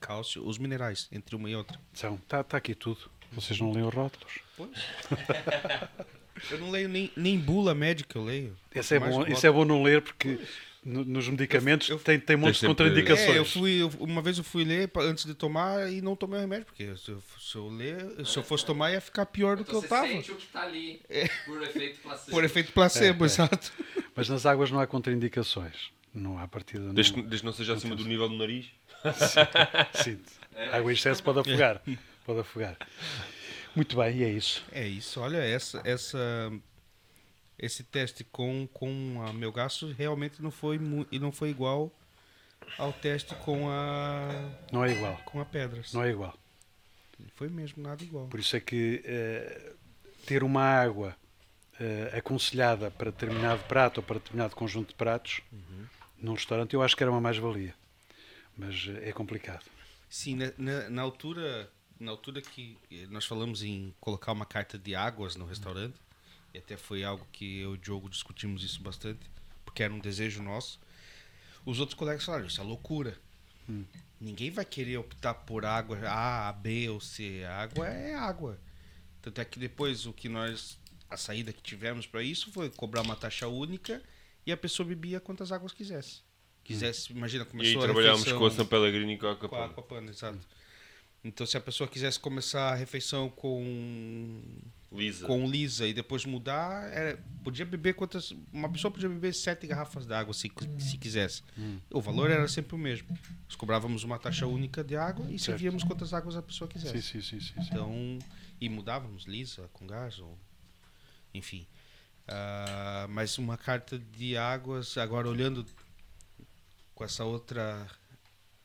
Cálcio, os minerais, entre uma e outra. São. Está tá aqui tudo. Vocês não leem os rótulos. Pois. eu não leio nem, nem bula médica, eu leio. Isso é, bom, isso é bom não ler porque no- nos medicamentos Eu- eu- tem, tem montes de sempre- contraindicações. É, eu fui, eu- uma vez eu fui ler pra- antes de tomar e não tomei o remédio, porque se eu, se eu ler, se eu fosse tomar ia ficar pior do que Então eu você tava. sente o que tá ali por efeito placebo. Por efeito placebo, É, é. exato. Mas nas águas não há contraindicações. Não há partida. Desde que, não. desde que não seja acima do nível do nariz. Sim. Água em excesso pode afogar. Pode afogar. Muito bem, e é isso. É isso, olha, essa, essa, esse teste com, com a meu gasto realmente não foi, e não foi igual ao teste com a, Não é igual. com a pedras. Não é igual. Foi mesmo nada igual. Por isso é que eh, ter uma água eh, aconselhada para determinado prato ou para determinado conjunto de pratos num restaurante eu acho que era uma mais-valia. Mas eh, é complicado. Sim, na, na, na altura, na altura que nós falamos em colocar uma carta de águas no restaurante, e até foi algo que eu e o Diogo discutimos isso bastante, porque era um desejo nosso. Os outros colegas falaram, isso é loucura. Ninguém vai querer optar por água A, B ou C. A água é água. Tanto é que depois o que nós. A saída que tivemos para isso foi cobrar uma taxa única e a pessoa bebia quantas águas quisesse. Quisesse, imagina, E aí começou a trabalhámos refeição com a São Pellegrino e com a com a. Aquapana, exato. Então se a pessoa quisesse começar a refeição com Lisa. com lisa e depois mudar, era- podia beber quantas. Uma pessoa podia beber sete garrafas d'água se, se quisesse. O valor era sempre o mesmo. Nós cobrávamos uma taxa única de água e servíamos quantas águas a pessoa quisesse. Sim, sim, sim, sim, sim. Então, e mudávamos lisa, com gás, ou, enfim. Ah, mas uma carta de águas, agora olhando com essa outra,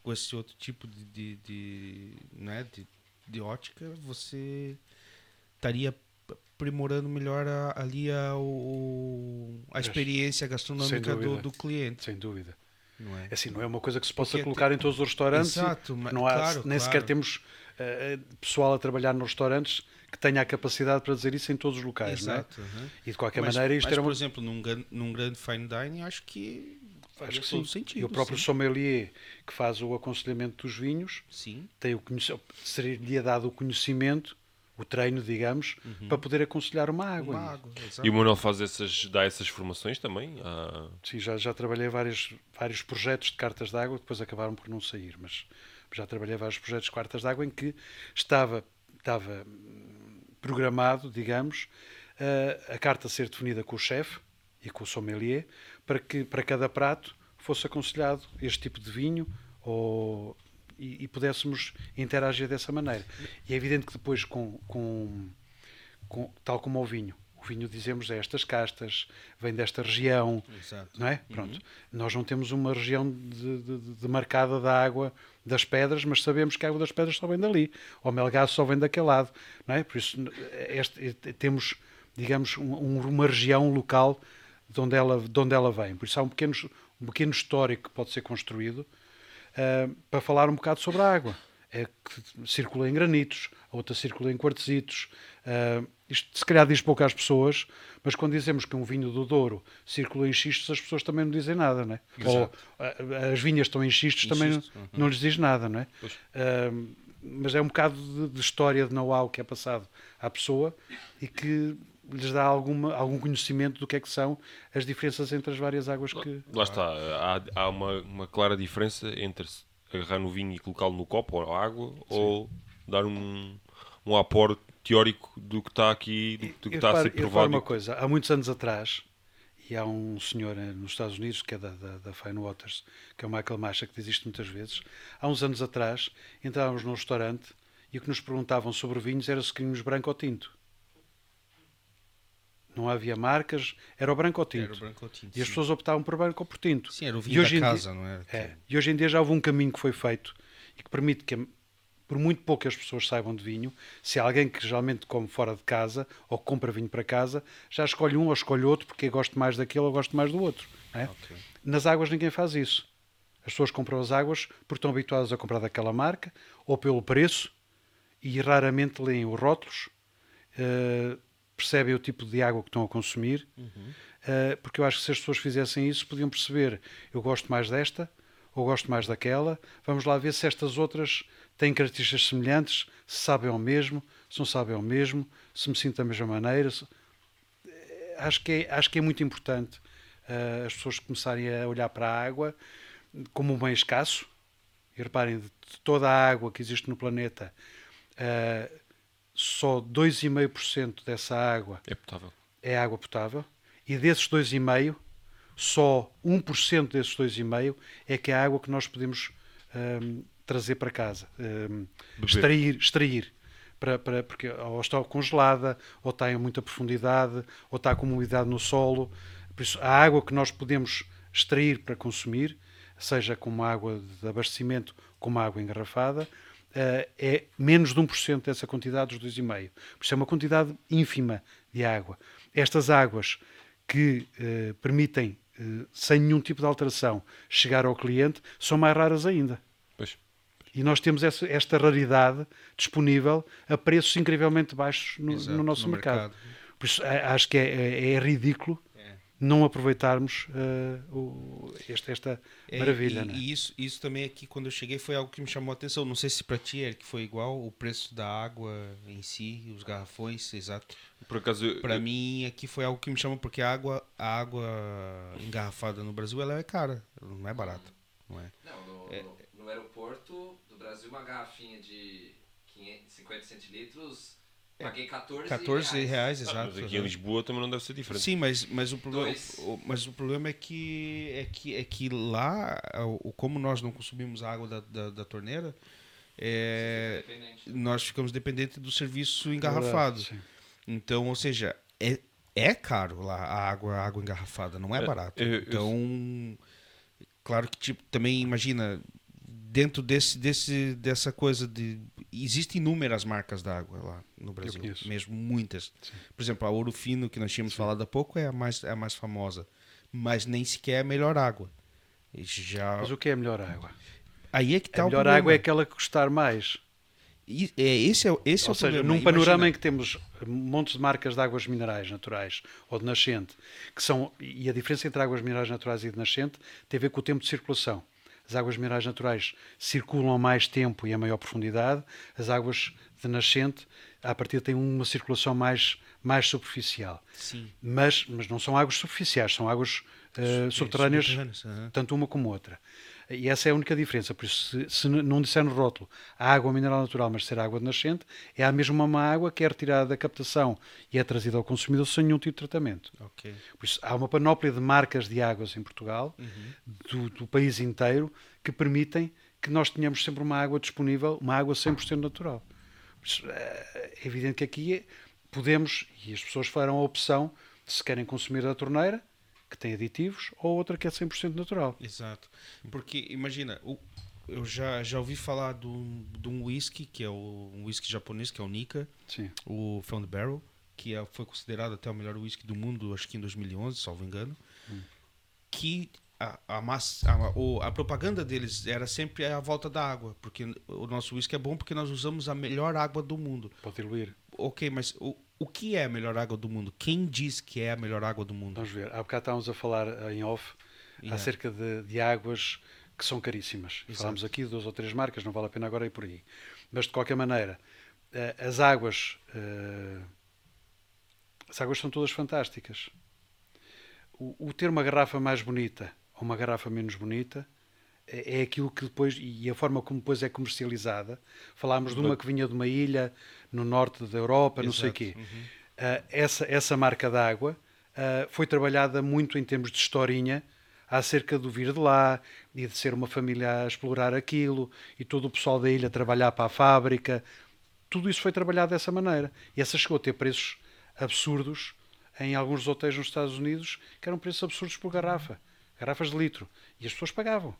com esse outro tipo de, de, de, né, de, de ótica, você estaria aprimorando melhor a- ali a, o, a experiência gastronômica do, dúvida. do cliente. Sem dúvida. Não é? É assim, não é uma coisa que se possa Porque colocar em todos os restaurantes. Exato, mas- não há, claro, nem claro. sequer temos eh, pessoal a trabalhar nos restaurantes que tenha a capacidade para dizer isso em todos os locais. Não é? Exato. E de qualquer mas, maneira, isto mas, era por uma. exemplo, num, num grande fine dining, acho que faz Acho que todo sim. sentido. e o próprio sim. sommelier que faz o aconselhamento dos vinhos Sim, tem o seria dado o conhecimento, o treino, digamos, para poder aconselhar uma água. Uhum. uma E- água. E o Manuel faz essas, dá essas formações também? Ah, Sim, já, já trabalhei vários, vários projetos de cartas de água que depois acabaram por não sair, mas já trabalhei vários projetos de cartas de água em que estava, estava programado, digamos, eh, a carta ser definida com o chefe e com o sommelier para que para cada prato fosse aconselhado este tipo de vinho ou, e, e pudéssemos interagir dessa maneira. E é evidente que depois com, com com- tal como o vinho. O vinho dizemos é estas castas, vem desta região, Exato. não é? Pronto. Nós não temos uma região de, de- de da água das pedras, mas sabemos que a água das pedras só vem dali. Ou o melgaço só vem daquele lado, não é? Por isso este- temos, digamos, um- uma região local de onde ela, de onde ela vem. Por isso há um pequeno, um pequeno histórico que pode ser construído ah, para falar um bocado sobre a água. É que circula em granitos, a outra circula em quartzitos. Ah, isto se calhar diz pouco às pessoas, mas quando dizemos que um vinho do Douro circula em xistos, as pessoas também não dizem nada, não é? Ou ah, as vinhas estão em xistos, Em também xistos, não, uhum. não lhes diz nada, não é? Ah, mas é um bocado de, de história, de know-how que é passado à pessoa e que lhes dá alguma, algum conhecimento do que é que são as diferenças entre as várias águas que, Lá está, há, há uma, uma clara diferença entre agarrar no vinho e colocá-lo no copo ou água ou dar um, um aporte teórico do que está aqui, do, do que Eu está a ser provado. uma coisa, há muitos anos atrás, e há um senhor eh, nos Estados Unidos, que é da, da, da Fine Waters, que é o Michael Macha, que diz isto muitas vezes. Há uns anos atrás, entrávamos num restaurante e o que nos perguntavam sobre vinhos era se queríamos branco ou tinto. Não havia marcas, era o branco ou tinto. Era o branco ou tinto, E as sim. pessoas optavam por branco ou por tinto. Sim, era o vinho da dia- casa, não era? É, e hoje em dia já houve um caminho que foi feito e que permite que, por muito pouco as pessoas saibam de vinho, se há alguém que geralmente come fora de casa ou compra vinho para casa, já escolhe um ou escolhe outro porque gosto mais daquele ou gosto mais do outro. é? Ok. Nas águas ninguém faz isso. As pessoas compram as águas porque estão habituadas a comprar daquela marca ou pelo preço e raramente leem os rótulos, eh, percebem o tipo de água que estão a consumir, eh, porque eu acho que se as pessoas fizessem isso podiam perceber eu gosto mais desta ou gosto mais daquela, vamos lá ver se estas outras têm características semelhantes, se sabem ao mesmo, se não sabem ao mesmo, se me sinto da mesma maneira. se- Eh, Acho que é, acho que é muito importante eh, as pessoas começarem a olhar para a água como um bem escasso. E reparem, de toda a água que existe no planeta, eh, só 2,5% dessa água É potável. é água potável. E desses 2,5%, só 1% desses 2,5% é que é a água que nós podemos hum, trazer para casa. Hum, extrair, extrair. Para, para, porque ou está congelada, ou está em muita profundidade, ou está com umidade no solo. Por isso, a água que nós podemos extrair para consumir, seja como água de abastecimento, como água engarrafada, é menos de 1% dessa quantidade dos 2,5%. Por isso é uma quantidade ínfima de água. Estas águas que eh, permitem, eh, sem nenhum tipo de alteração, chegar ao cliente, são mais raras ainda. Pois. E nós temos essa, esta raridade disponível a preços incrivelmente baixos no, Exato, no nosso no mercado. mercado. Por isso, acho que é, é- é ridículo. Não aproveitarmos eh, o- este- esta É, maravilha. E, né? e isso, isso também aqui, quando eu cheguei, foi algo que me chamou a atenção. Não sei se para ti, Eric, foi igual o preço da água em si, os garrafões, exato. Por acaso, Para eu- mim, aqui foi algo que me chamou, porque a água, a água engarrafada no Brasil ela é cara, não é barata. Não é? Não, no, É. no, no aeroporto do Brasil, uma garrafinha de 500, 50 centilitros, paguei 14, 14 reais, Ah, exato. mas aqui em. Lisboa também não deve ser diferente. Sim, mas, mas, o problema, o, mas o problema é que, é que, é que lá, o, como nós não consumimos água da, da, da torneira, é, Independente. nós ficamos dependentes do serviço engarrafado. Então, ou seja, é, é caro lá a água, a água engarrafada, não é É, barato. eu- eu- Então, claro que tipo, também imagina dentro desse, desse dessa coisa de existem inúmeras marcas d'água lá no Brasil, mesmo muitas. Por exemplo, a Ouro Fino que nós tínhamos falado há pouco é a mais é a mais famosa, mas nem sequer é a melhor água. Já Mas o que é a melhor água? aí é que está A melhor água é aquela que custar mais. E- é esse é, o- esse é Ou o seja, problema. num panorama Imagina- em que temos montes de marcas de águas minerais naturais ou de nascente, que são e a diferença entre águas minerais naturais e de nascente tem a ver com o tempo de circulação. As águas minerais naturais circulam a mais tempo e a maior profundidade. As águas de nascente, a partir têm uma circulação mais mais superficial. Sim. Mas mas não são águas superficiais, são águas eh, subterrâneas, subterrâneas, tanto uma como outra. E essa é a única diferença. Por isso, se, se não disser no rótulo a água mineral natural, mas ser água de nascente, é a mesma uma água que é retirada da captação e é trazida ao consumidor sem nenhum tipo de tratamento. OK. Por isso, há uma panóplia de marcas de águas em Portugal, do, do país inteiro, que permitem que nós tenhamos sempre uma água disponível, uma água 100% natural. Por isso, é evidente que aqui é- podemos, e as pessoas farão a opção de se querem consumir da torneira, que tem aditivos, ou outra que é 100% natural. Exato. Porque, imagina, eu já, já ouvi falar de um, de um whisky, que é o, um whisky japonês, que é o Nika, Sim. o Found Barrel, que é, foi considerado até o melhor whisky do mundo, acho que em 2011, salvo engano, que a, a, massa, a, a propaganda deles era sempre a volta da água, porque o nosso whisky é bom porque nós usamos a melhor água do mundo. Pode diluir. Ok, mas o, o que é a melhor água do mundo? Quem diz que é a melhor água do mundo? Vamos ver. Há bocado estávamos a falar eh, em off Yeah. acerca de, de águas que são caríssimas. Exato. Falámos aqui de duas ou três marcas, não vale a pena agora ir por aí. Mas de qualquer maneira, eh, as águas. eh, as águas são todas fantásticas. O, o ter uma garrafa mais bonita ou uma garrafa menos bonita é, é aquilo que depois. e a forma como depois é comercializada. Falámos de uma que vinha de uma ilha no norte da Europa, não sei o Exato. quê. Uhum. Uh, essa, essa marca d'água uh, foi trabalhada muito em termos de historinha acerca do vir de lá e de ser uma família a explorar aquilo e todo o pessoal da ilha trabalhar para a fábrica. Tudo isso foi trabalhado dessa maneira. E essa chegou a ter preços absurdos em alguns hotéis nos Estados Unidos, que eram preços absurdos por garrafa, garrafas de litro. E as pessoas pagavam,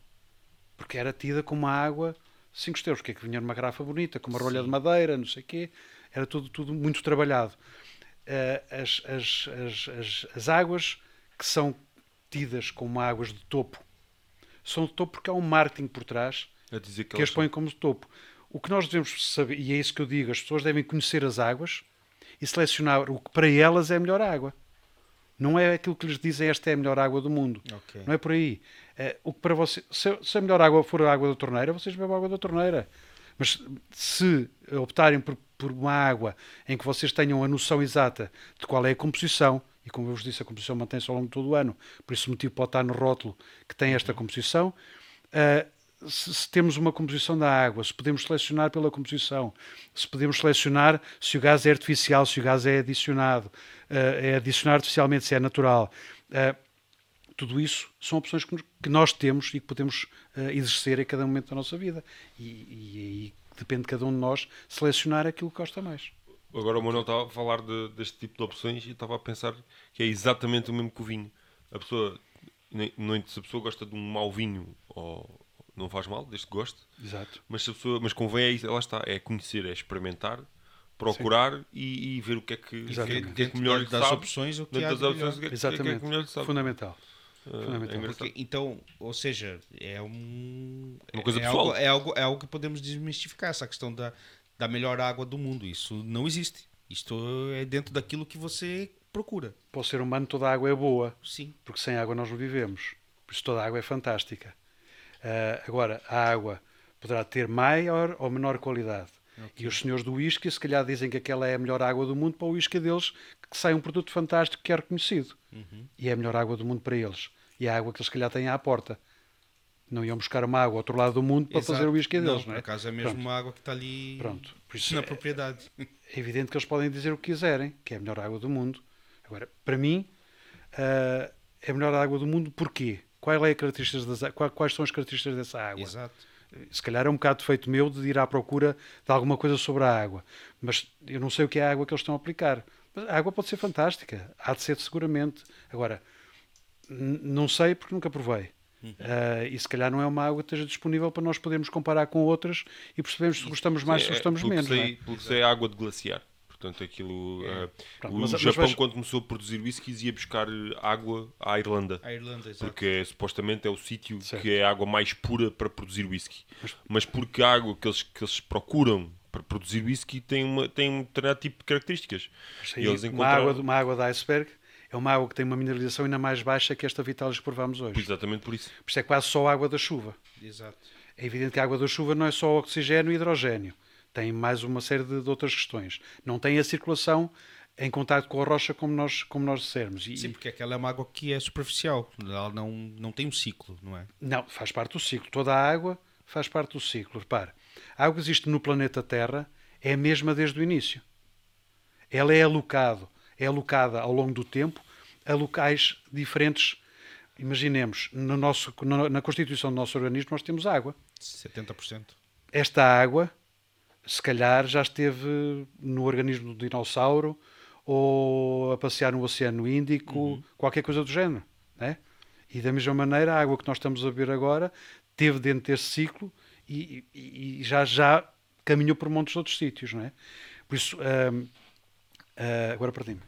porque era tida como uma água 5 estrelas, porque é que vinha numa garrafa bonita, com uma rolha Sim. de madeira, não sei o quê. Era tudo, tudo muito trabalhado. Eh, as, as, as, as, as águas que são tidas como águas de topo são de topo porque há um marketing por trás que, que as põe como de topo. O que nós devemos saber, e é isso que eu digo, as pessoas devem conhecer as águas e selecionar o que para elas é a melhor água. Não é aquilo que lhes dizem esta é a melhor água do mundo. Ok. Não é por aí. É, o que para você, se, se a melhor água for a água da torneira, vocês bebem a água da torneira. Mas se optarem por, por uma água em que vocês tenham a noção exata de qual é a composição, e como eu vos disse, a composição mantém-se ao longo de todo o ano, por isso motivo pode estar no rótulo que tem esta composição. ah, se, se temos uma composição da água, se podemos selecionar pela composição, se podemos selecionar se o gás é artificial, se o gás é adicionado, ah, é adicionado artificialmente, se é natural. ah, tudo isso são opções que, nós temos e que podemos eh, exercer em cada momento da nossa vida. E, e aí depende de cada um de nós selecionar aquilo que gosta mais. Agora o Manuel estava a falar de- deste tipo de opções e estava a pensar que é exatamente o mesmo que o vinho. A pessoa, nem- se a pessoa gosta de um mau vinho, ou não faz mal, desde que goste, Exato. mas, se a pessoa, mas convém, é, isso, lá está, é conhecer, é experimentar, procurar e, e ver o que é que, que, é- que, é que melhor lhe sabe. opções, o que é que- é melhor lhe sabe. Fundamental. Uh, Fundamental. é. Porque, então, ou seja, é um. Uma coisa é, pessoal. algo, é, algo, é algo que podemos desmistificar, essa questão da, da melhor água do mundo. Isso não existe. Isto é dentro daquilo que você procura. Para o ser humano toda a água é boa, Sim. porque sem água nós não vivemos. Por isso toda a água é fantástica. Ah, agora, a água poderá ter maior ou menor qualidade. E os senhores do whisky, se calhar, dizem que aquela é a melhor água do mundo para o whisky deles, que sai um produto fantástico que é reconhecido. E é a melhor água do mundo para eles. E a água que eles, se calhar, têm à porta. Não iam buscar uma água ao outro lado do mundo para Exato. fazer o whisky deles, não, não é? por acaso é mesmo Pronto. uma água que está ali Pronto. Por isso na é- propriedade. é evidente que eles podem dizer o que quiserem, que é a melhor água do mundo. Agora, para mim, ah, é a melhor água do mundo porquê? Qual é a das, quais são as características dessa água? Exato. Se calhar é um bocado feito meu de ir à procura de alguma coisa sobre a água, mas eu não sei o que é a água que eles estão a aplicar. Mas a água pode ser fantástica, há de ser seguramente. Agora, não sei porque nunca provei. Ah, e se calhar não é uma água que esteja disponível para nós podermos comparar com outras e percebermos se gostamos mais, se É, gostamos pelo que menos. não é? sei- pelo que sei, é água de glaciar. Portanto, aquilo. eh, Pronto, o mas- mas Japão, vejo- quando começou a produzir whiskies, ia buscar eh, água à Irlanda. A Irlanda. Porque é, supostamente é o sítio Certo. que é a água mais pura para produzir whisky. Mas, porque a água que eles, que eles procuram para produzir whisky tem, uma, tem um determinado tipo de características. Mas E aí, eles uma, encontraram- água, uma água de iceberg é uma água que tem uma mineralização ainda mais baixa que esta Vitalis que provamos hoje. Exatamente por isso. Por isso é quase só água da chuva. Exato. É evidente que a água da chuva não é só oxigênio e hidrogênio. Tem mais uma série de, de outras questões. Não tem a circulação em contato com a rocha como nós, como nós dissermos. E- Sim, porque aquela é uma água que é superficial. Ela não, não tem um ciclo, não é? Não, faz parte do ciclo. Toda a água faz parte do ciclo. Repare, a água que existe no planeta Terra é a mesma desde o início. Ela é alocado, é alocada ao longo do tempo a locais diferentes. Imaginemos, no nosso, na constituição do nosso organismo nós temos água. 70%. Esta água, se calhar, já esteve no organismo do dinossauro ou a passear no Oceano Índico, qualquer coisa do género. Né? E da mesma maneira, a água que nós estamos a beber agora teve dentro desse ciclo e, e- e já, já caminhou por montes de outros sítios. Não é? Por isso, hum, ah, agora perdi-me.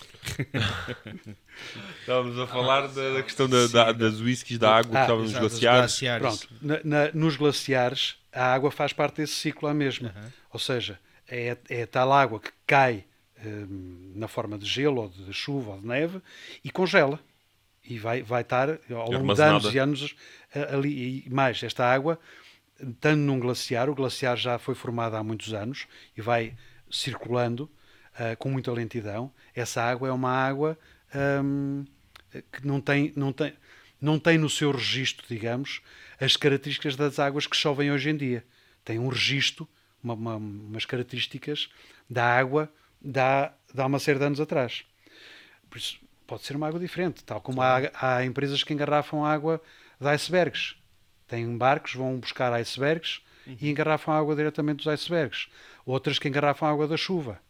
Estávamos a falar da, da questão da, da- das whiskies, da água que Ah, estavam nos os glaciares. Pronto, na- na- nos glaciares a água faz parte desse ciclo à mesma. Ou seja, é, é tal água que cai hum, na forma de gelo, ou de chuva, ou de neve, e congela. E vai, vai estar ao longo de anos e anos ali. E mais, esta água, estando num glaciar, o glaciar já foi formado há muitos anos e vai circulando ah, com muita lentidão. Essa água é uma água hum, que não tem, não, tem, não tem no seu registro, digamos, as características das águas que chovem hoje em dia. Tem um registro, uma- uma- umas características da água da, de há uma série de anos atrás. Por isso, pode ser uma água diferente, tal como há, há empresas que engarrafam água de icebergs. Têm barcos, vão buscar icebergs e engarrafam água diretamente dos icebergs. Outras que engarrafam água da chuva.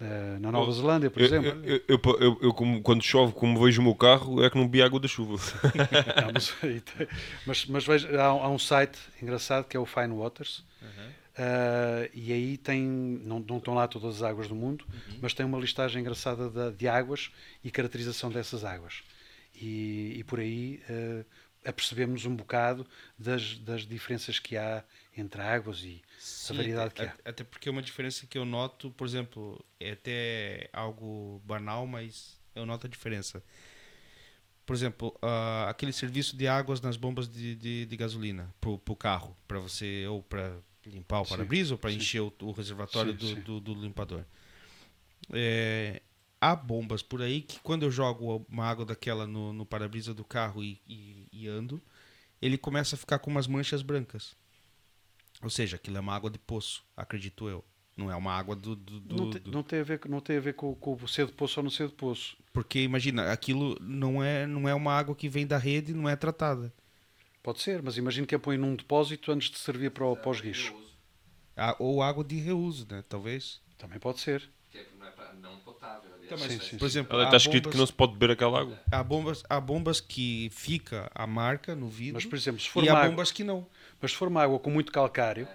Eh, na Nova Zelândia, por Eu, exemplo. eu- eu- eu- como- quando chove, como vejo o meu carro, é que não bebi água da chuva. Não, mas, mas, mas veja, há, um- há um site engraçado que é o Fine Waters. Ah, e aí tem, não, não estão lá todas as águas do mundo, mas tem uma listagem engraçada da- de águas e caracterização dessas águas. E, e por aí ah, apercebemos um bocado das, das diferenças que há entre águas e Sim, variedade que até, há. até porque é uma diferença que eu noto, por exemplo, é até algo banal, mas eu noto a diferença. Por exemplo, ah, aquele serviço de águas nas bombas de, de, de gasolina para o carro, para você ou para limpar o para-brisa ou para encher o, o reservatório Sim, do, sim. do, do limpador. É, há bombas por aí que quando eu jogo uma água daquela no, no para-brisa do carro e, e- e ando, ele começa a ficar com umas manchas brancas. Ou seja, aquilo é uma água de poço, acredito eu. Não é uma água do. do- do- Não, te- do- não tem a ver, com- não tem a ver com, com o ser de poço ou não ser de poço. Porque imagina, aquilo não é, não é uma água que vem da rede, não é tratada. Pode ser, mas imagino que a põe num depósito antes de servir para o. Eu uso, Ah, Ou água de reuso, né? Talvez. Também pode ser. que não é pra, não potável. Mas, Sim, sim, por exemplo, Está escrito bombas- que não se pode beber aquela água. Há bombas, há bombas que fica a marca no vidro Mas, por exemplo, se for e uma há água- bombas que não. Mas se for uma água com muito calcário,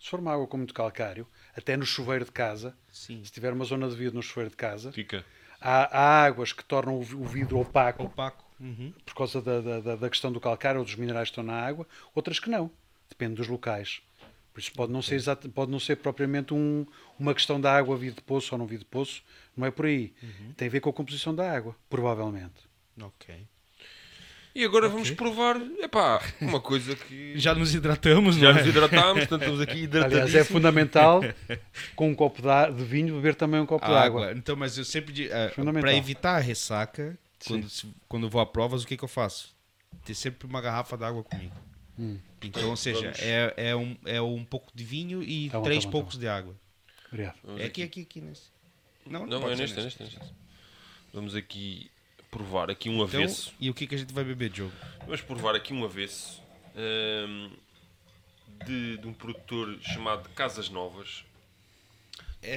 se for uma água com muito calcário, até no chuveiro de casa, Sim. se tiver uma zona de vidro no chuveiro de casa, Fica. há, há águas que tornam o vi- o vidro opaco Opaco. Uhum. por causa da, da- da- da questão do calcário ou dos minerais que estão na água, outras que não. Depende dos locais. Por isso pode não ser, exato, pode não ser propriamente um- uma questão da água vir de poço ou não vir de poço, não é por aí. Uhum. Tem a ver com a composição da água, provavelmente. Ok. E agora vamos provar, epá, uma coisa que Já nos hidratamos, já não é? nos hidratámos, portanto estamos aqui Aliás, é hidratadíssimos. fundamental, com um copo de, a- de vinho, beber também um copo A de água. Então, mas eu sempre digo, é, Fundamental. para evitar a ressaca, Sim. quando, se- quando vou a provas, o que, que eu faço? Ter sempre uma garrafa d'água comigo. Hum. Então, ou seja, Vamos. é, é, um, é um pouco de vinho e Tá bom, três tá bom, tá poucos de água. Obrigado. Vamos É aqui, aqui, aqui nesse. Não, Não, pode é neste, é neste, é neste. Vamos aqui provar aqui um Então, avesso. e o que, que a gente vai beber, Diogo? Vamos provar aqui um avesso hum, de, de um produtor chamado Casas Novas.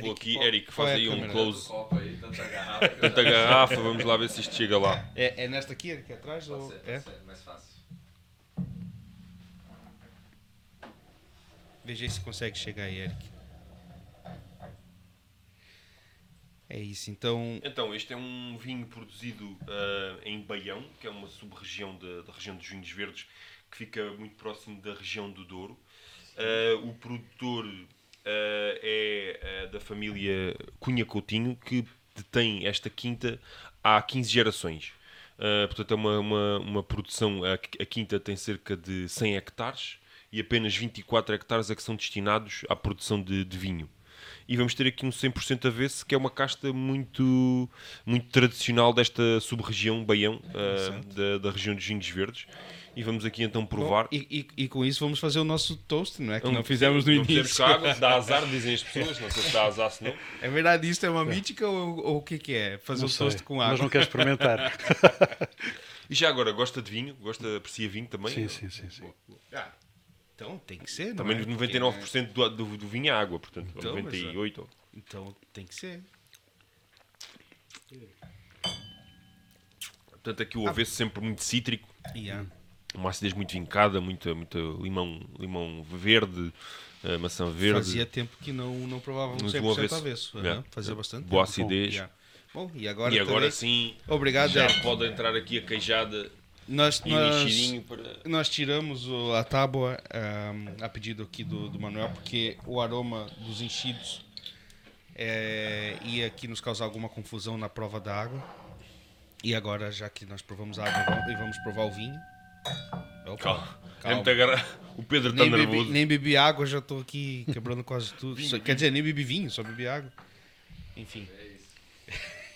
Vou aqui, qual- Eric, faz é aí um close. Aí, tanta garrafa. Tanta garrafa, vamos lá ver se isto chega lá. É, é nesta aqui, aqui atrás? Pode Ou... ser, pode É? ser, mais fácil. Veja se consegue chegar aí, Eric. É isso, então. Então, este é um vinho produzido ah, em Baião, que é uma sub-região da, região dos vinhos verdes, que fica muito próximo da região do Douro. Ah, o produtor ah, é da família Cunha Coutinho, que detém esta quinta há 15 gerações. Portanto, é uma, uma, uma produção. A, a quinta tem cerca de 100 hectares e apenas 24 hectares é que são destinados à produção de, de vinho. E vamos ter aqui um 100% avesso, que é uma casta muito, muito tradicional desta sub-região Baião, ah, da, da região dos vinhos verdes. E vamos aqui então provar. Bom, e, e- e com isso vamos fazer o nosso toast, não é? Que Não- não fizemos no não fizemos início. com água, dá azar, dizem as pessoas. Não sei se dá azar, se não. É verdade, isso é uma mítica ou, ou o que, que é? Fazer Não um sei, toast com Mas água. não quero experimentar. E já agora, gosta de vinho? Gosta, aprecia vinho também? sim, sim, sim, sim. Ah, então tem que ser, não Também é? 99% do, do, do vinho é água, portanto, Então, ou mas, 98%. Então tem que ser. Portanto, aqui o avesso sempre muito cítrico, Yeah. uma acidez muito vincada, muito, muito limão, limão verde, eh, maçã verde. Fazia tempo que não, não provávamos Mas 100% um avesso. avesso. aham, Yeah. Fazia bastante Boa tempo. acidez. Yeah. Bom, e agora, e agora também- sim, Obrigado, já Eric. pode entrar aqui a queijada Nós, e nós, para... nós tiramos o- a tábua ahm, a pedido aqui do, do Manuel, porque o aroma dos enchidos é, ia aqui nos causar alguma confusão na prova da água. E agora, já que nós provamos a água e vamos provar o vinho. Opa, Calma. É calma. O Pedro está Nem bebi, nervoso. nem bebi água, já estou aqui quebrando quase tudo. Só- quer dizer, nem bebi vinho, só bebi água. Enfim.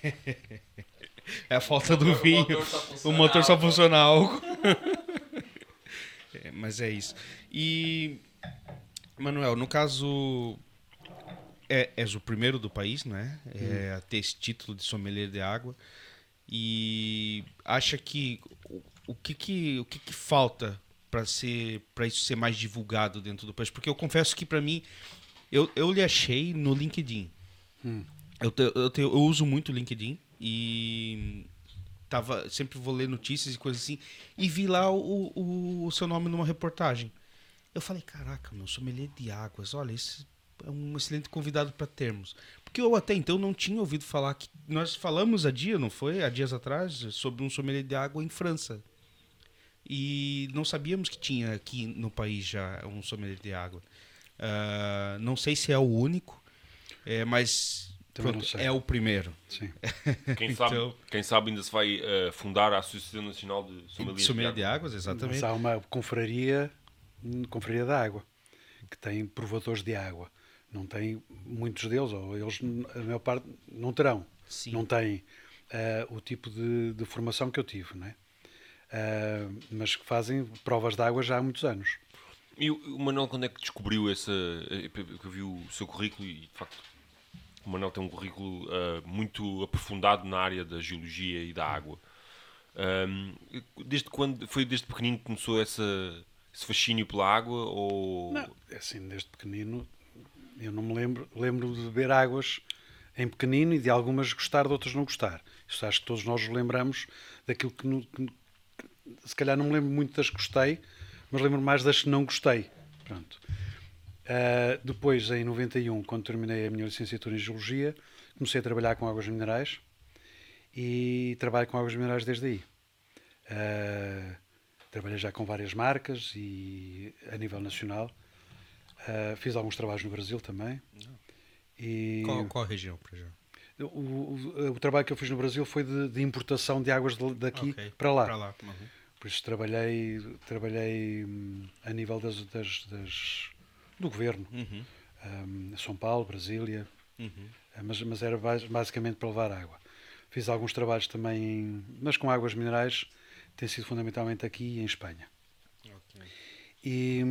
É a falta do vinho. motor só O funciona motor só funciona álcool. É, mas é isso. E, Manuel, no caso, é, és o primeiro do país, né? É, a ter esse título de sommelier de água. E acha que o, o que que o que que falta para ser para isso ser mais divulgado dentro do país? Porque eu confesso que para mim eu, eu lhe achei no LinkedIn. Eu, te- eu, te- eu uso muito o LinkedIn e tava sempre vou ler notícias e coisas assim e vi lá o, o, o seu nome numa reportagem. Eu falei, caraca, meu sommelier de águas, olha, esse é um excelente convidado para termos. Porque eu até então não tinha ouvido falar que nós falamos há dia, não foi? Há dias atrás sobre um sommelier de água em França. E não sabíamos que tinha aqui no país já um sommelier de água. Ah, não sei se é o único, é, mas Também pronto, é o primeiro. Sim. Quem, sabe, Então- quem sabe ainda se vai eh, fundar a Associação Nacional de Sommeliers Sommelier de de Água. águas, exatamente. Mas há uma confraria, hum, confraria da água, que tem provadores de água. Não tem muitos deles, ou eles, a maior parte, não terão. Sim. Não têm ah, o tipo de, de formação que eu tive, não é? Ah, mas que fazem provas de água já há muitos anos. E o, Manuel, quando é que descobriu essa. que Eu vi o seu currículo e, de facto, o Manuel tem um currículo ah, muito aprofundado na área da geologia e da água. Ahm, desde quando. Foi desde pequenino que começou essa, esse fascínio pela água? Ou. Não, é assim, desde pequenino, eu não me lembro, lembro de beber águas em pequenino e de algumas gostar, de outras não gostar. Isso acho que todos nós lembramos daquilo que, no- que- se calhar não me lembro muito das que gostei, mas lembro mais das que não gostei. Pronto. Ah, depois, em 91, quando terminei a minha licenciatura em Geologia, comecei a trabalhar com águas minerais e trabalho com águas minerais desde aí. Uh, trabalhei já com várias marcas e a nível nacional. Uh, fiz alguns trabalhos no Brasil também. E qual, qual a região, por exemplo? O, o, o, trabalho que eu fiz no Brasil foi de, de importação de águas de, daqui okay. para lá. Para lá. Uhum. Por isso trabalhei, trabalhei hum, a nível das, das, das do governo. Uhum. Um, São Paulo, Brasília. Uhum. Mas, mas era basicamente para levar água. Fiz alguns trabalhos também, mas com águas minerais, tem sido fundamentalmente aqui em Espanha. Okay. E,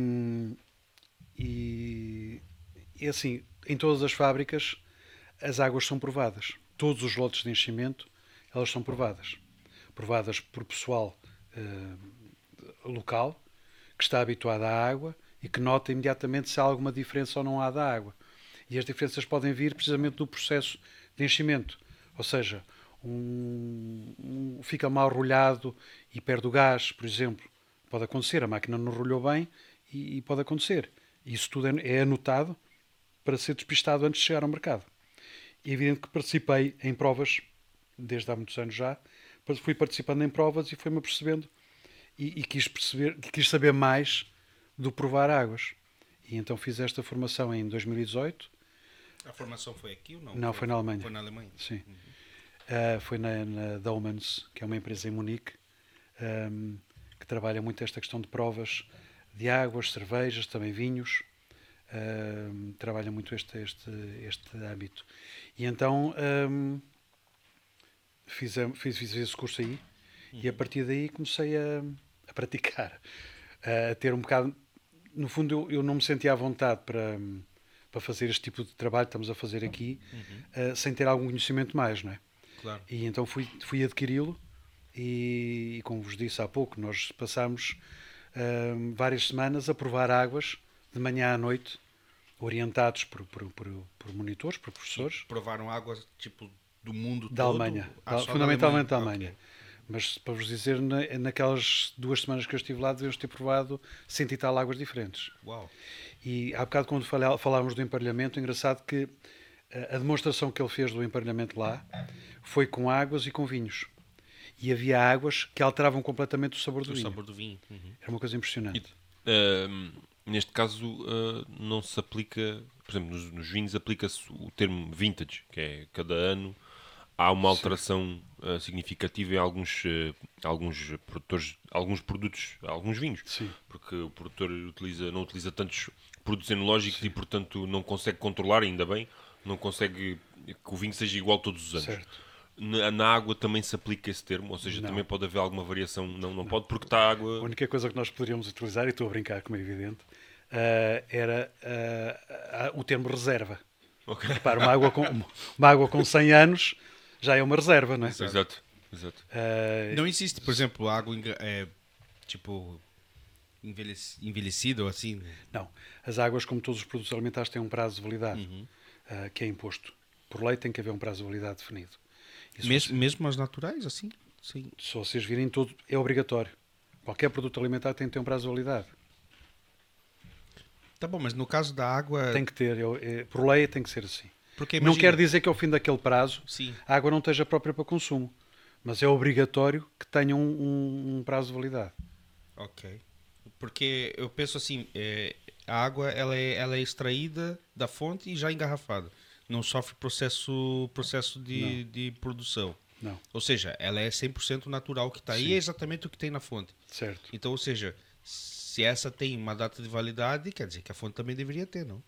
e, e assim, em todas as fábricas as águas são provadas. Todos os lotes de enchimento, elas são provadas. Provadas por pessoal uh, local, que está habituado à água e que nota imediatamente se há alguma diferença ou não há da água. E as diferenças podem vir precisamente do processo de enchimento. Ou seja, um, um, fica mal rolhado e perde o gás, por exemplo. Pode acontecer, a máquina não rolhou bem e, e pode acontecer. Isso tudo é, é anotado para ser despistado antes de chegar ao mercado. É evidente que participei em provas, desde há muitos anos já, fui participando em provas e fui-me percebendo e, e, quis perceber, quis saber mais do provar águas. E então fiz esta formação em 2018. A formação foi aqui ou não? Não, foi, foi na Alemanha. Foi na Alemanha? Sim. Uhum. Uh, foi na, na que é uma empresa em Munique, um, que trabalha muito esta questão de provas de águas, cervejas, também vinhos. Uh, trabalha muito este, este, este âmbito. E então um, fiz, fiz, fiz esse curso aí uhum. e a partir daí comecei a, a praticar, a ter um bocado. No fundo, eu, eu, não me sentia à vontade para, para fazer este tipo de trabalho que estamos a fazer aqui uhum. uh, sem ter algum conhecimento mais, não é? Claro. E então fui, fui adquiri-lo e, e, como vos disse há pouco, nós passámos uh, várias semanas a provar águas de manhã à noite orientados por, por, por, por monitores, por professores. E provaram águas tipo do mundo da todo? Alemanha, ah, fundamentalmente da Alemanha. Okay. Mas para vos dizer, na, naquelas duas semanas que eu estive lá, devemos ter provado cento e tal águas diferentes. Uau! E há bocado, quando falá, falávamos do emparelhamento, engraçado que a, a demonstração que ele fez do emparelhamento lá foi com águas e com vinhos. E havia águas que alteravam completamente o sabor do o vinho. O sabor do vinho. Uhum. Era uma coisa impressionante. E, uh, Neste caso, uh, não se aplica, por exemplo, nos, nos vinhos aplica-se o termo vintage, que é cada ano há uma alteração uh, significativa em alguns, uh, alguns produtores, alguns produtos, alguns vinhos, Sim. porque o produtor utiliza, não utiliza tantos produtos enológicos Sim. e, portanto, não consegue controlar, ainda bem, não consegue que o vinho seja igual todos os anos. Certo. Na, na, água também se aplica esse termo, ou seja, não. também pode haver alguma variação. Não, não, não, pode, porque está água. A única coisa que nós poderíamos utilizar, e estou a brincar, como é evidente, uh, era uh, o termo reserva. Okay. Repara, uma água, com, uma água com 100 anos já é uma reserva, não é? Exato. Exato. não existe, por exemplo, água é, tipo envelhecida ou assim? Não. As águas, como todos os produtos alimentares, têm um prazo de validade uhum. que é imposto. Por lei tem que haver um prazo de validade definido. Mesmo, mesmo as naturais, assim? Sim. Se vocês virem tudo, é obrigatório. Qualquer produto alimentar tem que ter um prazo de validade. Tá bom, mas no caso da água. Tem que ter, eu, é, por lei tem que ser assim. Porque, imagina... Não quer dizer que ao fim daquele prazo Sim. a água não esteja própria para consumo. Mas é obrigatório que tenha um, um, um prazo de validade. Ok. Porque eu penso assim, é, a água ela é, ela é extraída da fonte e já engarrafada não sofre processo, processo de, de produção. Não. Ou seja, ela é 100% natural que está aí, é exatamente o que tem na fonte. Certo. Então, ou seja, se essa tem uma data de validade, quer dizer que a fonte também deveria ter, não?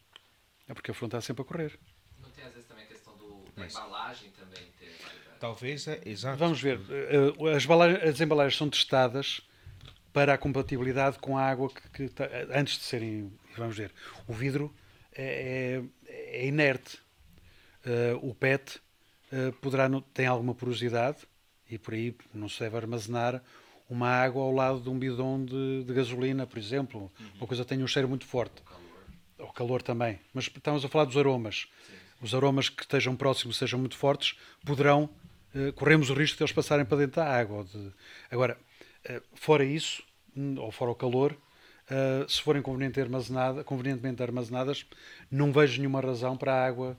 É porque a fonte está sempre a correr. Não tem às vezes também a questão do, da Mas, embalagem também ter validade? Talvez, é, exato. Vamos ver, eh, as, embalagens, as embalagens são testadas para a compatibilidade com a água que, que antes de serem, vamos ver, o vidro é, é, é inerte, Uh, o PET uh, poderá tem alguma porosidade e por aí não se deve armazenar uma água ao lado de um bidão de, de gasolina, por exemplo, uhum. uma coisa que tenha um cheiro muito forte. O calor. O calor também. Mas estamos a falar dos aromas. Sim. Os aromas que estejam próximos, sejam muito fortes, poderão, uh, corremos o risco de eles passarem para dentro da água. De... Agora, fora isso, hum, ou fora o calor, se forem convenientemente, armazenada, convenientemente armazenadas, não vejo nenhuma razão para a água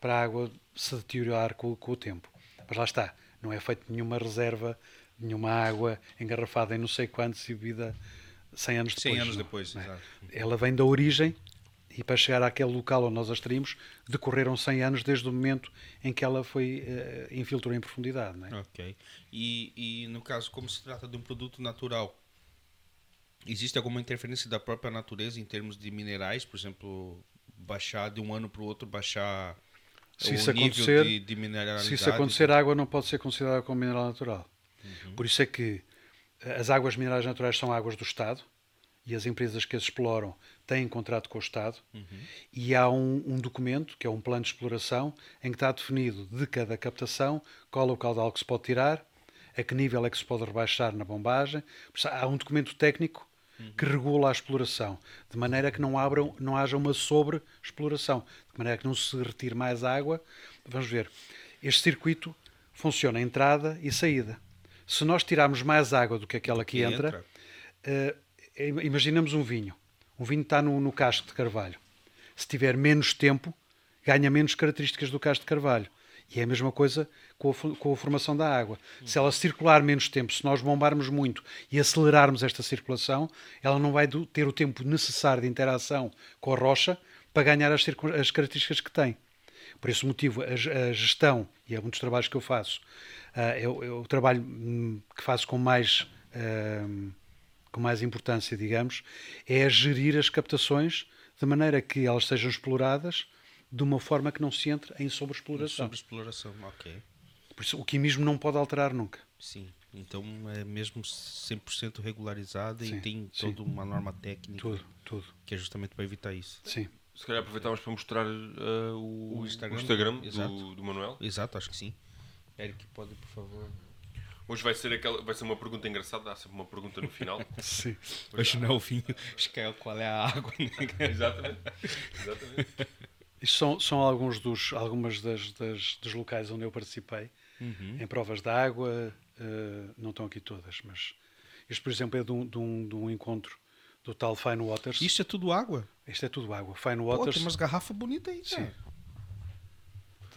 para a água se deteriorar com, com, o tempo. Mas lá está, não é feito nenhuma reserva nenhuma água engarrafada em não sei quantos e bebida 100 anos depois. 100 anos não, depois, é? exato. Ela vem da origem e para chegar àquele local onde nós a extraímos, decorreram 100 anos desde o momento em que ela foi uh, infiltrou em profundidade. É? Ok. E, e no caso, como se trata de um produto natural, existe alguma interferência da própria natureza em termos de minerais? Por exemplo, baixar de um ano para o outro, baixar Se o isso nível acontecer- de, de mineralidade? Se isso acontecer, a água não pode ser considerada como mineral natural. Por isso é que eh, as águas minerais naturais são águas do Estado e as empresas que as exploram têm contrato com o Estado e há um, um documento, que é um plano de exploração, em que está definido de cada captação qual é o caudal que se pode tirar, a que nível é que se pode rebaixar na bombagem. Há um documento técnico que regula a exploração, de maneira que não, abram, não haja uma sobre-exploração, de maneira que não se retire mais água. Vamos ver. Este circuito funciona entrada e saída. Se nós tirarmos mais água do que aquela que, Que entra, entra. im- imaginamos um vinho. Um vinho está no, no casco de carvalho. Se tiver menos tempo, ganha menos características do casco de carvalho. E é a mesma coisa com a, com a formação da água. Se ela circular menos tempo, se nós bombarmos muito e acelerarmos esta circulação, ela não vai do- ter o tempo necessário de interação com a rocha para ganhar as, as características que tem. Por esse motivo, a, a gestão, e é um dos trabalhos que eu faço, ah, é, o- é o trabalho hum, que faço com mais, hum, com mais importância, digamos, é gerir as captações de maneira que elas sejam exploradas de uma forma que não se entre em sobreexploração. Sobre exploração, ok. Por isso, o quimismo não pode alterar nunca. Sim. Então é mesmo 100% regularizado Sim, e tem sim. toda uma norma técnica Tudo, tudo. que é justamente para evitar isso. Sim. Se calhar aproveitávamos para mostrar uh, o, O o Instagram, Instagram, exato. do, do Manuel. Exato, acho que sim. Eric, pode, por favor. Hoje vai ser, aquela, vai ser uma pergunta engraçada, há sempre uma pergunta no final. Sim. Hoje não é o vinho, acho que é qual é a água. Né? Exatamente. Exatamente. Isto são, são alguns dos, algumas das, das- dos locais onde eu participei, em provas de água, eh, não estão aqui todas, mas isto, por exemplo, é de um, de um, de um encontro do tal Fine Waters. Isso é tudo água. Isto é tudo água. Fine Pô, Waters, tem umas garrafas bonitas aí, Sim.